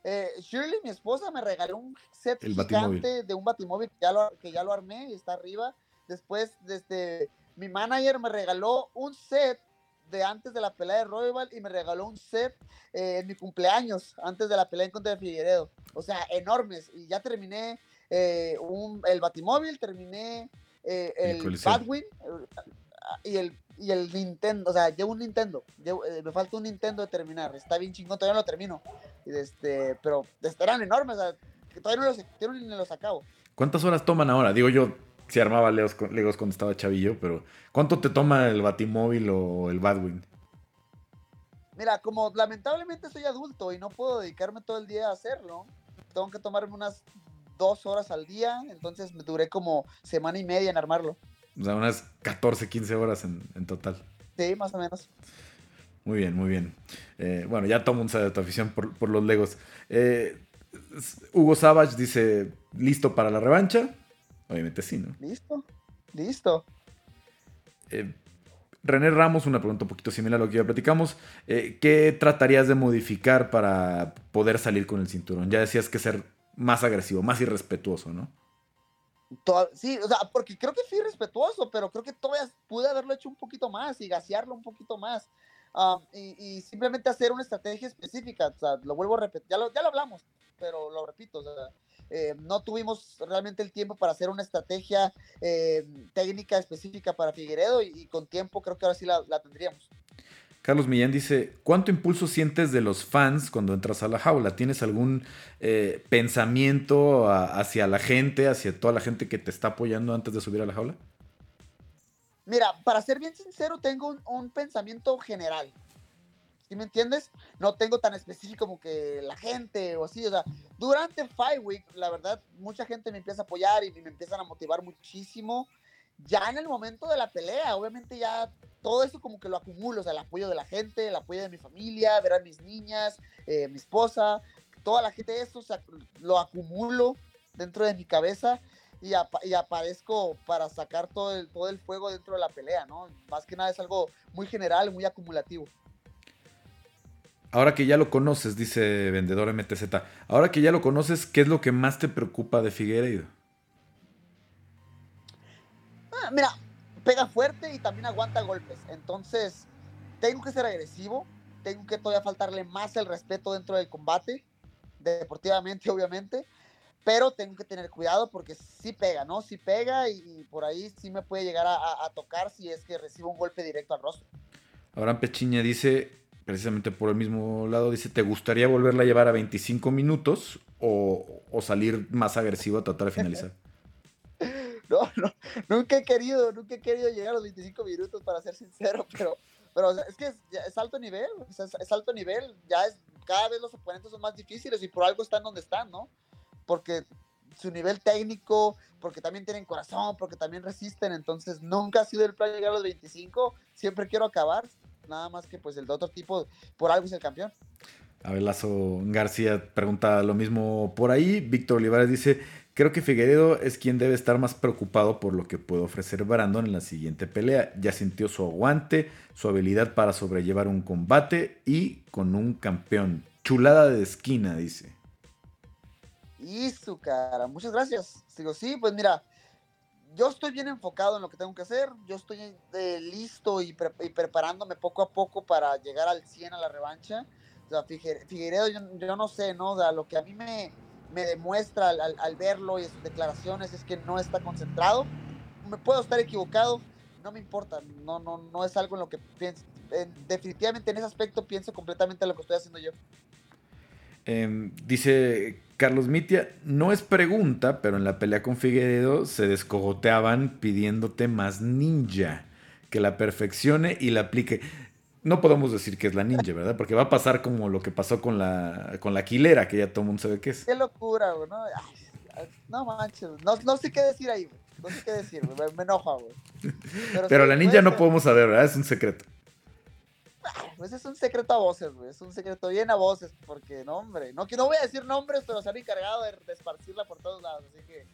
eh, Shirley, mi esposa, me regaló un set El gigante Batimóvil. de un batimóvil que ya, lo, que ya lo armé y está arriba. Después, desde mi manager me regaló un set de antes de la pelea de Royal y me regaló un set eh, en mi cumpleaños, antes de la pelea en contra de Figueredo. O sea, enormes. Y ya terminé eh, un, el batimóvil, terminé eh, el, El y el, y el Nintendo. O sea, llevo un Nintendo. Llevo- eh, me falta un Nintendo de terminar. Está bien chingón, todavía no lo termino. Este, pero eran enormes. O sea, que todavía no los, todavía los acabo. ¿Cuántas horas toman ahora? Digo yo, si armaba Legos, Legos cuando estaba chavillo, pero ¿cuánto te toma el Batimóvil o el Batwing? Mira, como lamentablemente soy adulto y no puedo dedicarme todo el día a hacerlo, tengo que tomarme unas dos horas al día, entonces me duré como semana y media en armarlo. O sea, unas 14, 15 horas en, total. Sí, más o menos. Muy bien, muy bien. Eh, bueno, ya todo mundo sabe de tu afición por, los Legos. Eh, Hugo Savage dice, ¿listo para la revancha? Obviamente sí, ¿no? Listo, listo. Eh, René Ramos, una pregunta un poquito similar a lo que ya platicamos. ¿Qué tratarías de modificar para poder salir con el cinturón? Ya decías que ser más agresivo, más irrespetuoso, ¿no? Sí, o sea, porque creo que fui respetuoso, pero creo que todavía pude haberlo hecho un poquito más y gasearlo un poquito más. Um, y, simplemente hacer una estrategia específica. O sea, lo vuelvo a repetir, ya lo, ya lo hablamos, pero lo repito. O sea, eh, no tuvimos realmente el tiempo para hacer una estrategia eh, técnica específica para Figueredo y, con tiempo creo que ahora sí la, tendríamos. Carlos Millán dice, ¿cuánto impulso sientes de los fans cuando entras a la jaula? ¿Tienes algún eh, pensamiento hacia la gente, hacia toda la gente que te está apoyando antes de subir a la jaula? Mira, para ser bien sincero, tengo un pensamiento general. ¿Sí me entiendes? No tengo tan específico como que la gente o así, o sea, durante Five Week, la verdad, mucha gente me empieza a apoyar y me empiezan a motivar muchísimo. Ya en el momento de la pelea, obviamente ya todo eso como que lo acumulo, o sea, el apoyo de la gente, el apoyo de mi familia, ver a mis niñas, eh, mi esposa, toda la gente, eso o lo acumulo dentro de mi cabeza y, aparezco para sacar todo el, todo el fuego dentro de la pelea, ¿no? Más que nada es algo muy general, muy acumulativo. Ahora que ya lo conoces, dice Vendedor MTZ, ahora que ya lo conoces, ¿qué es lo que más te preocupa de Figueiredo? Mira, pega fuerte y también aguanta golpes. Entonces, tengo que ser agresivo, tengo que todavía faltarle más el respeto dentro del combate, deportivamente, obviamente, pero tengo que tener cuidado porque sí pega, ¿no? Sí pega y, por ahí sí me puede llegar a, a, tocar si es que recibo un golpe directo al rostro. Abraham Pechiña dice, precisamente por el mismo lado, dice, ¿te gustaría volverla a llevar a 25 minutos o, salir más agresivo a tratar de finalizar? No, no, nunca he querido, nunca he querido llegar a los 25 minutos, para ser sincero, pero, pero es que es, alto nivel, es, alto nivel, ya es, cada vez los oponentes son más difíciles y por algo están donde están, ¿no? Porque su nivel técnico, porque también tienen corazón, porque también resisten, entonces nunca ha sido el plan llegar a los 25, siempre quiero acabar, nada más que pues el de otro tipo, por algo es el campeón. Abelazo García pregunta lo mismo por ahí. Víctor Olivares dice, creo que Figueredo es quien debe estar más preocupado por lo que puede ofrecer Brandon en la siguiente pelea. Ya sintió su aguante, su habilidad para sobrellevar un combate y con un campeón. Chulada de esquina, dice. Y su cara, muchas gracias. Digo, sí, pues mira, yo estoy bien enfocado en lo que tengo que hacer, yo estoy eh, listo y, preparándome poco a poco para llegar al 100 a la revancha. O sea, Figueiredo, yo, no sé, ¿no? O sea, lo que a mí me, me demuestra al, verlo y sus declaraciones es que no está concentrado. Me puedo estar equivocado, no me importa, no, no, no es algo en lo que pienso. definitivamente en ese aspecto pienso completamente en lo que estoy haciendo yo. Em, dice Carlos Mitia, no es pregunta, pero en la pelea con Figueredo se descogoteaban pidiéndote más ninja, que la perfeccione y la aplique. No podemos decir que es la ninja, ¿verdad? Porque va a pasar como lo que pasó con la, con la Aquilera, que ya todo el mundo sabe qué es. Qué locura, güey. No, no manches, no, no, sé qué decir ahí, güey. No sé qué decir, güey. Me, enoja, güey. Pero, la ninja no podemos saber, ¿verdad? Es un secreto. Pues es un secreto a voces, güey. Es un secreto bien a voces, porque, no, hombre. No, no voy a decir nombres, pero se han encargado de, esparcirla por todos lados. Así que,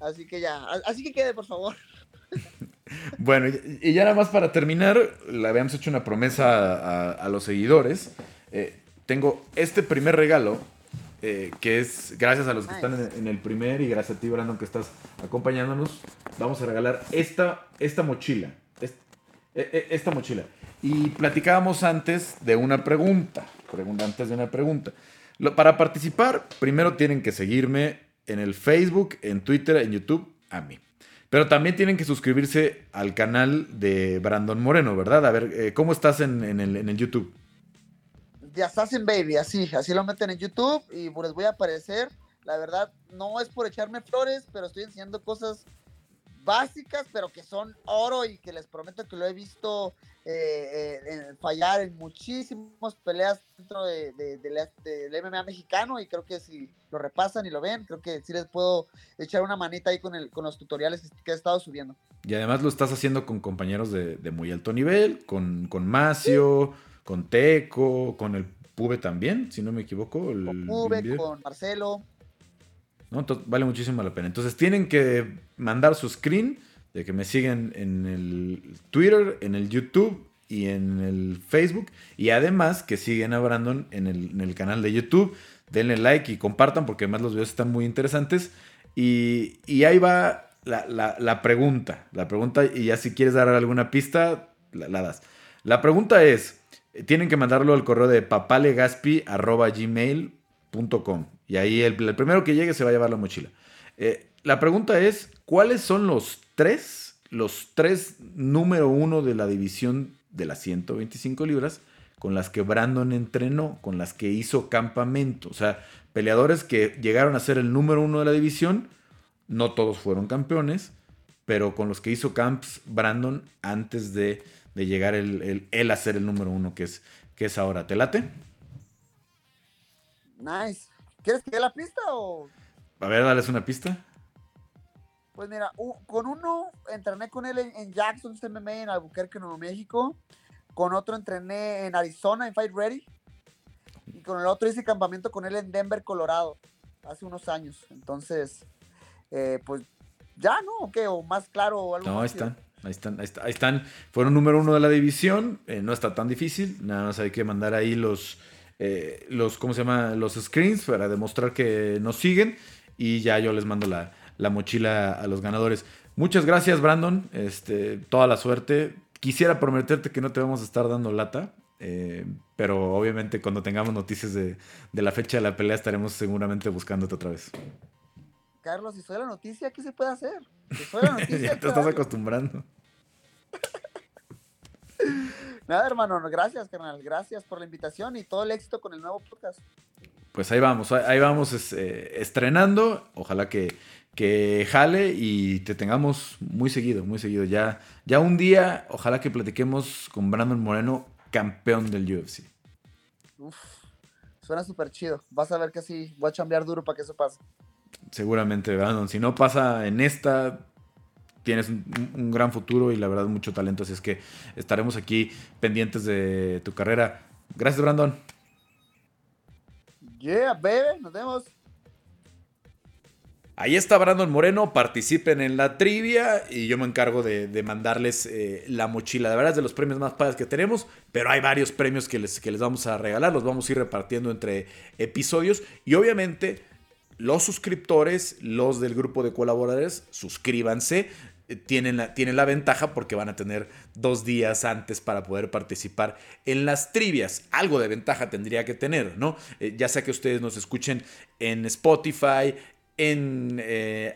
así que ya. Así que quede, por favor. bueno, y, ya nada más para terminar, le habíamos hecho una promesa a, los seguidores. Eh, tengo este primer regalo, eh, que es gracias a los que están en, el primer y gracias a ti, Brandon, que estás acompañándonos. Vamos a regalar esta, esta mochila. E, esta mochila. Y platicábamos antes de una pregunta, antes de una pregunta. para participar, primero tienen que seguirme en el Facebook, en Twitter, en YouTube, a mí. Pero también tienen que suscribirse al canal de Brandon Moreno, ¿verdad? A ver, eh, ¿cómo estás en, el, en el YouTube? Ya estás en Baby, así, así lo meten en YouTube y les voy a aparecer. La verdad, no es por echarme flores, pero estoy enseñando cosas básicas, pero que son oro y que les prometo que lo he visto eh, eh, fallar en muchísimas peleas dentro de, del MMA mexicano y creo que si lo repasan y lo ven, creo que sí les puedo echar una manita ahí con, el, con los tutoriales que he estado subiendo. Y además lo estás haciendo con compañeros de, muy alto nivel, con, con Macio, con Teco, con el Pube también, si no me equivoco. El, con Pube, con Marcelo. ¿no? vale muchísimo la pena. Entonces tienen que mandar su screen de que me sigan en el Twitter, en el YouTube y en el Facebook. Y además que siguen a Brandon en el, canal de YouTube. Denle like y compartan porque además los videos están muy interesantes. Y, ahí va la, pregunta. La pregunta, y ya si quieres dar alguna pista, la, das. La pregunta es, tienen que mandarlo al correo de papalegaspi.gmail.com. Y ahí el, primero que llegue se va a llevar la mochila. Eh, la pregunta es, ¿cuáles son los tres, los tres número uno de la división de las 125 libras con las que Brandon entrenó, con las que hizo campamento. O sea, peleadores que llegaron a ser el número uno de la división, no todos fueron campeones, pero con los que hizo camps Brandon antes de, llegar el, él a ser el número uno que es, que es ahora. ¿Te late? Nice. ¿Quieres que dé la pista o...? A ver, dale una pista. Pues mira, con uno entrené con él en, Jackson MMA en Albuquerque, Nuevo México. Con otro entrené en Arizona, en Fight Ready. Y con el otro hice campamento con él en Denver, Colorado, hace unos años. Entonces, eh, pues ya, ¿no? ¿O qué? ¿O más claro? O algo no, ahí están. Ahí están, ahí están, Fueron número uno de la división. Eh, no está tan difícil. Nada más hay que mandar ahí los, eh, los, ¿cómo se llama? Los screens para demostrar que nos siguen. Y ya yo les mando la, la mochila a los ganadores. Muchas gracias, Brandon. Este, toda la suerte. Quisiera prometerte que no te vamos a estar dando lata. Eh, pero obviamente cuando tengamos noticias de, la fecha de la pelea estaremos seguramente buscándote otra vez. Carlos, si soy la noticia, ¿qué se puede hacer? Si soy la noticia, ya te estás acostumbrando. Nada, hermano, gracias, carnal. Gracias por la invitación y todo el éxito con el nuevo podcast. Pues ahí vamos, ahí vamos eh, estrenando. Ojalá que, que jale y te tengamos muy seguido, muy seguido. Ya, ya un día, ojalá que platiquemos con Brandon Moreno, campeón del UFC. Uf, suena súper chido. Vas a ver que sí, voy a chambear duro para que eso pase. Seguramente, Brandon. Si no pasa en esta, tienes un, gran futuro y la verdad mucho talento. Así es que estaremos aquí pendientes de tu carrera. Gracias, Brandon. Yeah, baby. Nos vemos. Ahí está Brandon Moreno, participen en la trivia y yo me encargo de, mandarles eh, la mochila. De verdad es de los premios más padres que tenemos, pero hay varios premios que les, que les vamos a regalar, los vamos a ir repartiendo entre episodios y obviamente los suscriptores, los del grupo de colaboradores, suscríbanse. Eh, tienen la, tienen la ventaja porque van a tener dos días antes para poder participar en las trivias. Algo de ventaja tendría que tener, ¿no? Eh, ya sea que ustedes nos escuchen en Spotify, en eh,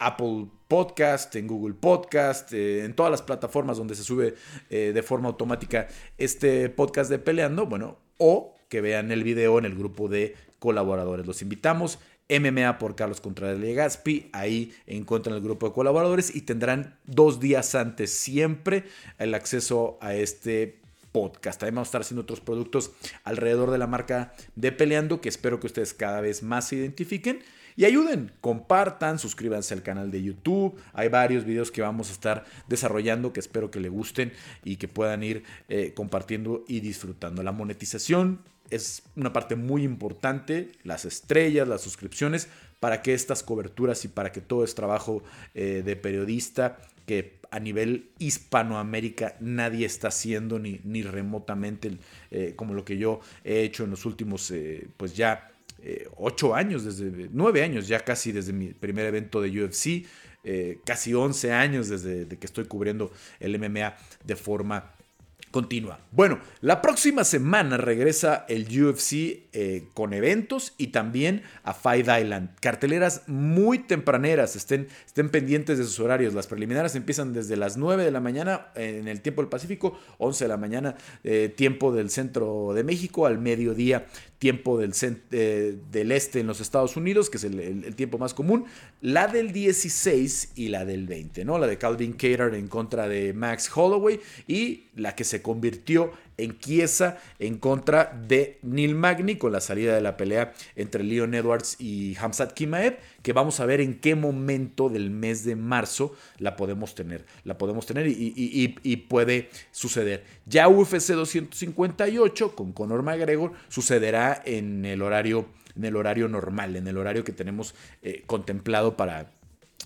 Apple Podcast, en Google Podcast, eh, en todas las plataformas donde se sube eh, de forma automática este podcast de Peleando, bueno, o que vean el video en el grupo de colaboradores. Los invitamos. MMA por Carlos Contreras Legaspi. Ahí encuentran el grupo de colaboradores y tendrán dos días antes siempre el acceso a este podcast. También vamos a estar haciendo otros productos alrededor de la marca de Peleando que espero que ustedes cada vez más se identifiquen. Y ayuden, compartan, suscríbanse al canal de YouTube. Hay varios videos que vamos a estar desarrollando que espero que les gusten y que puedan ir eh, compartiendo y disfrutando. La monetización es una parte muy importante, las estrellas, las suscripciones, para que estas coberturas y para que todo este trabajo eh, de periodista que a nivel Hispanoamérica nadie está haciendo ni, ni remotamente eh, como lo que yo he hecho en los últimos, pues ya eh, ocho años, desde nueve años ya casi desde mi primer evento de UFC, eh, casi once años desde que estoy cubriendo el MMA de forma continúa. Bueno, la próxima semana regresa el UFC eh, con eventos y también a Fight Island. Carteleras muy tempraneras, estén, estén pendientes de sus horarios. Las preliminares empiezan desde las 9 de la mañana en el tiempo del Pacífico, 11 de la mañana eh, tiempo del centro de México, al mediodía tiempo del, eh, del este en los Estados Unidos, que es el, tiempo más común, la del 16 y la del 20, ¿no? La de Calvin Cater en contra de Max Holloway y la que se convirtió en Chiesa en contra de Neil Magny con la salida de la pelea entre Leon Edwards y Hamzat Kimaev, que vamos a ver en qué momento del mes de marzo la podemos tener. La podemos tener y, puede suceder. Ya UFC 258 con Conor McGregor sucederá en el horario, en el horario normal, en el horario que tenemos eh, contemplado para,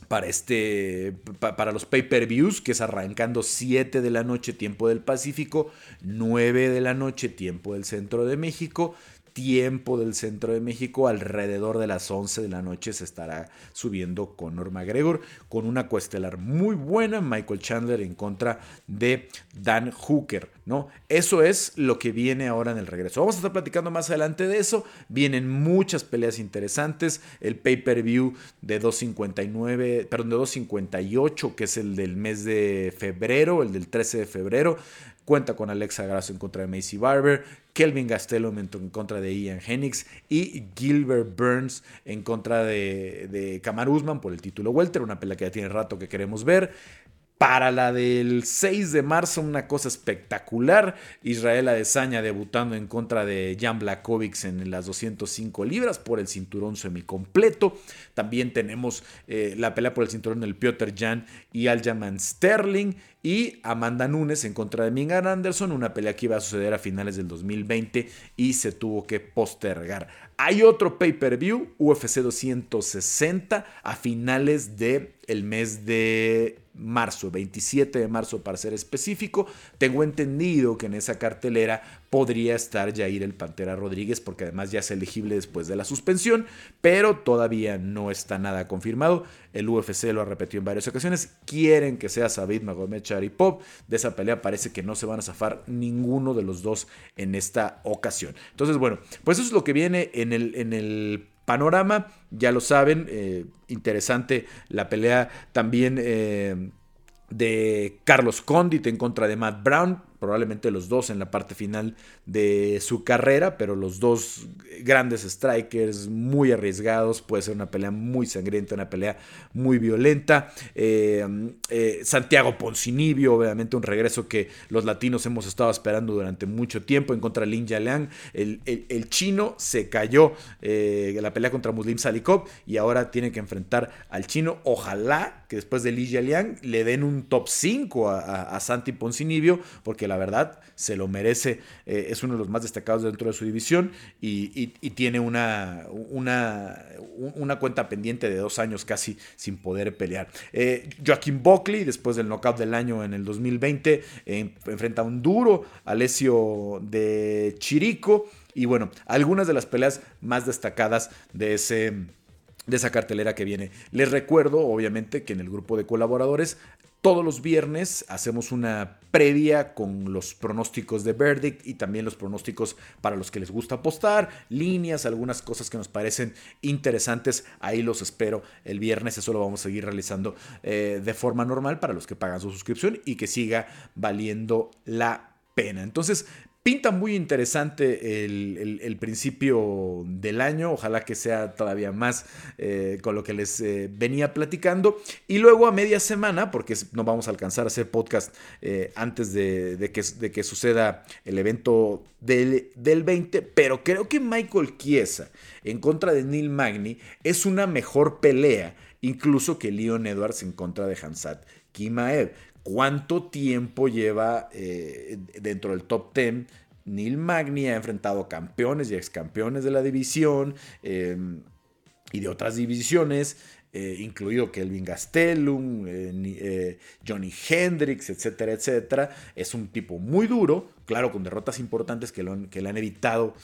para, este, para los pay-per-views, que es arrancando 7 de la noche tiempo del Pacífico, 9 de la noche tiempo del Centro de México, tiempo del centro de México, alrededor de las 11 de la noche se estará subiendo Conor McGregor con una cuestelar muy buena, Michael Chandler en contra de Dan Hooker, ¿no? Eso es lo que viene ahora en el regreso. Vamos a estar platicando más adelante de eso, vienen muchas peleas interesantes, el pay-per-view de 259, perdón, de 258, que es el del mes de febrero, el del 13 de febrero, Cuenta con Alexa Grasso en contra de Macy Barber, Kelvin Gastelum en contra de Ian Hennigs y Gilbert Burns en contra de, de Kamar Usman por el título Welter, una pelea que ya tiene rato que queremos ver. Para la del 6 de marzo, una cosa espectacular. Israel Adesanya debutando en contra de Jan Blakovic en las 205 libras por el cinturón semicompleto. También tenemos eh, la pelea por el cinturón del Piotr Jan y Aljamain Sterling. Y Amanda Nunes en contra de Mingan Anderson, una pelea que iba a suceder a finales del 2020 y se tuvo que postergar. Hay otro pay-per-view, UFC 260, a finales del el mes de marzo, 27 de marzo para ser específico. Tengo entendido que en esa cartelera podría estar Jair el Pantera Rodríguez porque además ya es elegible después de la suspensión, pero todavía no está nada confirmado. El UFC lo ha repetido en varias ocasiones. Quieren que sea Sabid Magomed Charipov. De esa pelea parece que no se van a zafar ninguno de los dos en esta ocasión. Entonces, bueno, pues eso es lo que viene en el, en el panorama. Ya lo saben, eh, interesante la pelea también eh, de Carlos Condit en contra de Matt Brown probablemente los dos en la parte final de su carrera, pero los dos grandes strikers muy arriesgados, puede ser una pelea muy sangrienta, una pelea muy violenta. Eh, eh, Santiago Poncinibio, obviamente un regreso que los latinos hemos estado esperando durante mucho tiempo en contra de Lin Yaleang. El, el, chino se cayó eh, la pelea contra Muslim Salikov y ahora tiene que enfrentar al chino. Ojalá que después de Lin Yaleang le den un top 5 a, a Santi Poncinibio, porque la verdad se lo merece, eh, es uno de los más destacados dentro de su división y, tiene una, una, cuenta pendiente de dos años casi sin poder pelear. Eh, Joaquín Buckley, después del knockout del año en el 2020, enfrenta un duro Alessio de Chirico y bueno, algunas de las peleas más destacadas de ese de esa cartelera que viene. Les recuerdo, obviamente, que en el grupo de colaboradores todos los viernes hacemos una previa con los pronósticos de Verdict y también los pronósticos para los que les gusta apostar, líneas, algunas cosas que nos parecen interesantes. Ahí los espero el viernes. Eso lo vamos a seguir realizando eh, de forma normal para los que pagan su suscripción y que siga valiendo la pena. Entonces, Pinta muy interesante el, principio del año, ojalá que sea todavía más eh, con lo que les eh, venía platicando. Y luego a media semana, porque no vamos a alcanzar a hacer podcast eh, antes de, que, de, que, suceda el evento del, del 20, pero creo que Michael Chiesa en contra de Neil Magny es una mejor pelea, incluso que Leon Edwards en contra de Hansat Kimaev cuánto tiempo lleva eh, dentro del top 10. Neil Magny ha enfrentado campeones y ex campeones de la división em, y de otras divisiones, eh, incluido Kelvin Gastelum, eh, Johnny Hendricks, etcétera, etcétera. Es un tipo muy duro, claro, con derrotas importantes que, que le han evitado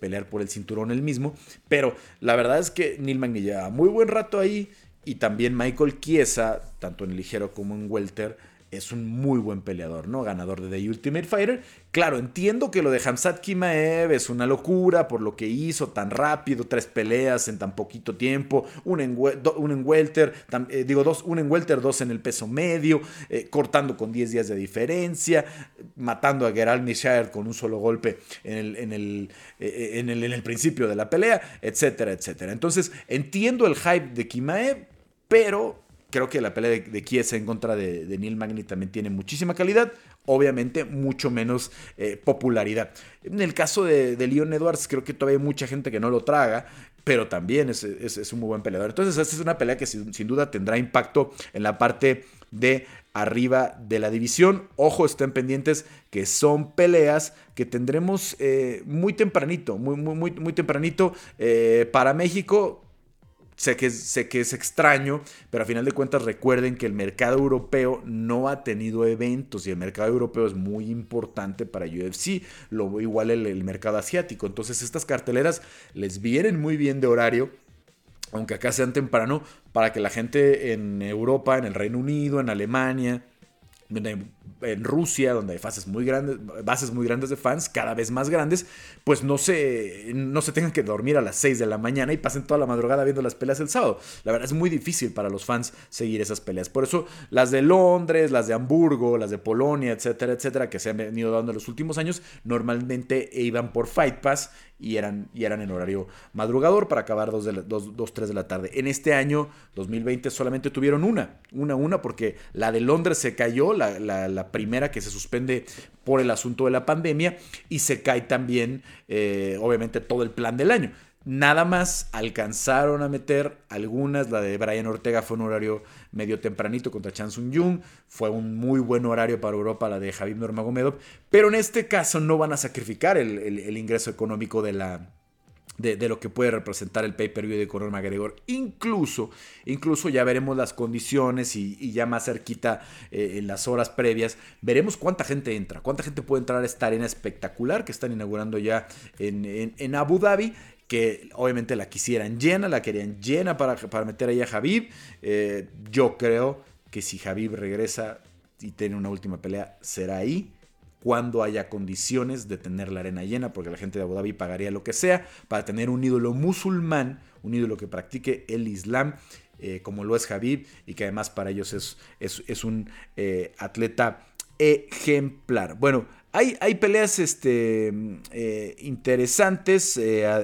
pelear por el cinturón él mismo, pero la verdad es que Neil Magny lleva muy buen rato ahí y también Michael Chiesa, tanto en ligero como en welter, es un muy buen peleador, ¿no? Ganador de The Ultimate Fighter. Claro, entiendo que lo de Hamzat Kimaev es una locura por lo que hizo tan rápido, tres peleas en tan poquito tiempo, un en, un welter, eh, digo, dos, un en welter, dos en el peso medio, eh, cortando con 10 días de diferencia, matando a Gerald Mishaer con un solo golpe en el, en el, eh, en el, en el principio de la pelea, etcétera, etcétera. Entonces, entiendo el hype de Kimaev, pero creo que la pelea de, de en contra de, Neil Magny también tiene muchísima calidad, obviamente mucho menos eh, popularidad. En el caso de, Leon Edwards, creo que todavía hay mucha gente que no lo traga, pero también es, un muy buen peleador. Entonces, esta es una pelea que sin, duda tendrá impacto en la parte de arriba de la división. Ojo, estén pendientes que son peleas que tendremos eh, muy tempranito, muy, muy, muy, muy tempranito eh, para México. Sé que, sé que es extraño, pero a final de cuentas recuerden que el mercado europeo no ha tenido eventos y el mercado europeo es muy importante para UFC, lo igual el, el mercado asiático. Entonces estas carteleras les vienen muy bien de horario, aunque acá sean temprano, para que la gente en Europa, en el Reino Unido, en Alemania, en Rusia, donde hay bases muy grandes, bases muy grandes de fans, cada vez más grandes, pues no se, no se tengan que dormir a las 6 de la mañana y pasen toda la madrugada viendo las peleas el sábado. La verdad es muy difícil para los fans seguir esas peleas. Por eso las de Londres, las de Hamburgo, las de Polonia, etcétera, etcétera, que se han venido dando en los últimos años, normalmente iban por Fight Pass y eran, y eran en horario madrugador para acabar 2, de 3 de la tarde. En este año, 2020, solamente tuvieron una, una, una, porque la de Londres se cayó, la, la, primera que se suspende por el asunto de la pandemia, y se cae también, eh, obviamente, todo el plan del año. Nada más alcanzaron a meter algunas. La de Brian Ortega fue un horario medio tempranito contra Chan Sung Jung. Fue un muy buen horario para Europa la de Javier Nurmagomedov. Pero en este caso no van a sacrificar el, ingreso económico de la, de, lo que puede representar el pay-per-view de Conor McGregor. Incluso, incluso ya veremos las condiciones y, ya más cerquita eh, en las horas previas, veremos cuánta gente entra, cuánta gente puede entrar a esta arena espectacular que están inaugurando ya en, en Abu Dhabi que obviamente la quisieran llena, la querían llena para, para meter ahí a Javib. Eh, yo creo que si Javib regresa y tiene una última pelea, será ahí cuando haya condiciones de tener la arena llena, porque la gente de Abu Dhabi pagaría lo que sea para tener un ídolo musulmán, un ídolo que practique el Islam. Eh, como lo es Javib y que además para ellos es, es, un eh, atleta ejemplar. Bueno, hay, hay peleas este, eh, interesantes,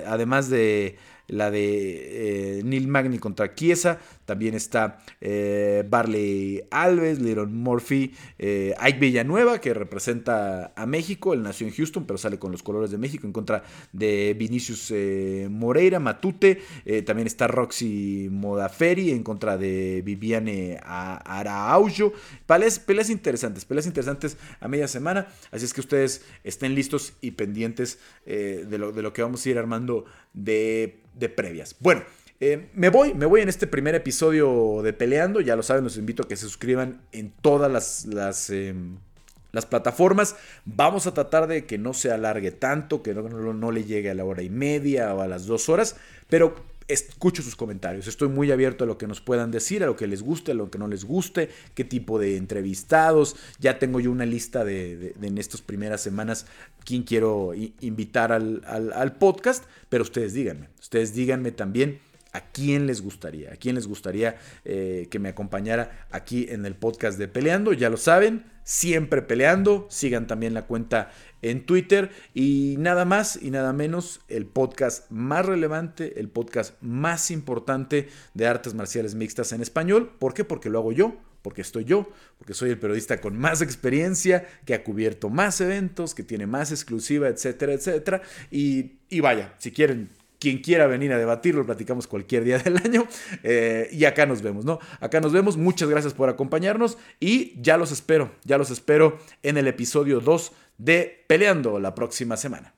además de la de Neil Magny contra Chiesa. También está eh, Barley Alves, Liron Murphy, eh, Ike Villanueva, que representa a México. Él nació en Houston, pero sale con los colores de México en contra de Vinicius Moreira, Matute. también está Roxy Modaferi en contra de Viviane Araaujo. Peleas, peleas interesantes, peleas interesantes a media semana. Así es que ustedes estén listos y pendientes de, lo, de lo que vamos a ir armando de de previas. Bueno, eh, me voy, me voy en este primer episodio de Peleando. Ya lo saben, los invito a que se suscriban en todas las, las, em, plataformas. Vamos a tratar de que no se alargue tanto, que no, no, le llegue a la hora y media o a las dos horas. Pero escucho sus comentarios. Estoy muy abierto a lo que nos puedan decir, a lo que les guste, a lo que no les guste, qué tipo de entrevistados. Ya tengo yo una lista de, en estas primeras semanas quién quiero invitar al, podcast, pero ustedes díganme, ustedes díganme también a quién les gustaría, a quién les gustaría eh, que me acompañara aquí en el podcast de Peleando, ya lo saben, siempre peleando, sigan también la cuenta en Twitter y nada más y nada menos el podcast más relevante, el podcast más importante de artes marciales mixtas en español. ¿Por qué? Porque lo hago yo, porque estoy yo, porque soy el periodista con más experiencia, que ha cubierto más eventos, que tiene más exclusiva, etcétera, etcétera. Y, y vaya, si quieren quien quiera venir a debatirlo, platicamos cualquier día del año. Eh, y acá nos vemos, ¿no? Acá nos vemos. Muchas gracias por acompañarnos y ya los espero, ya los espero en el episodio 2 de Peleando la próxima semana.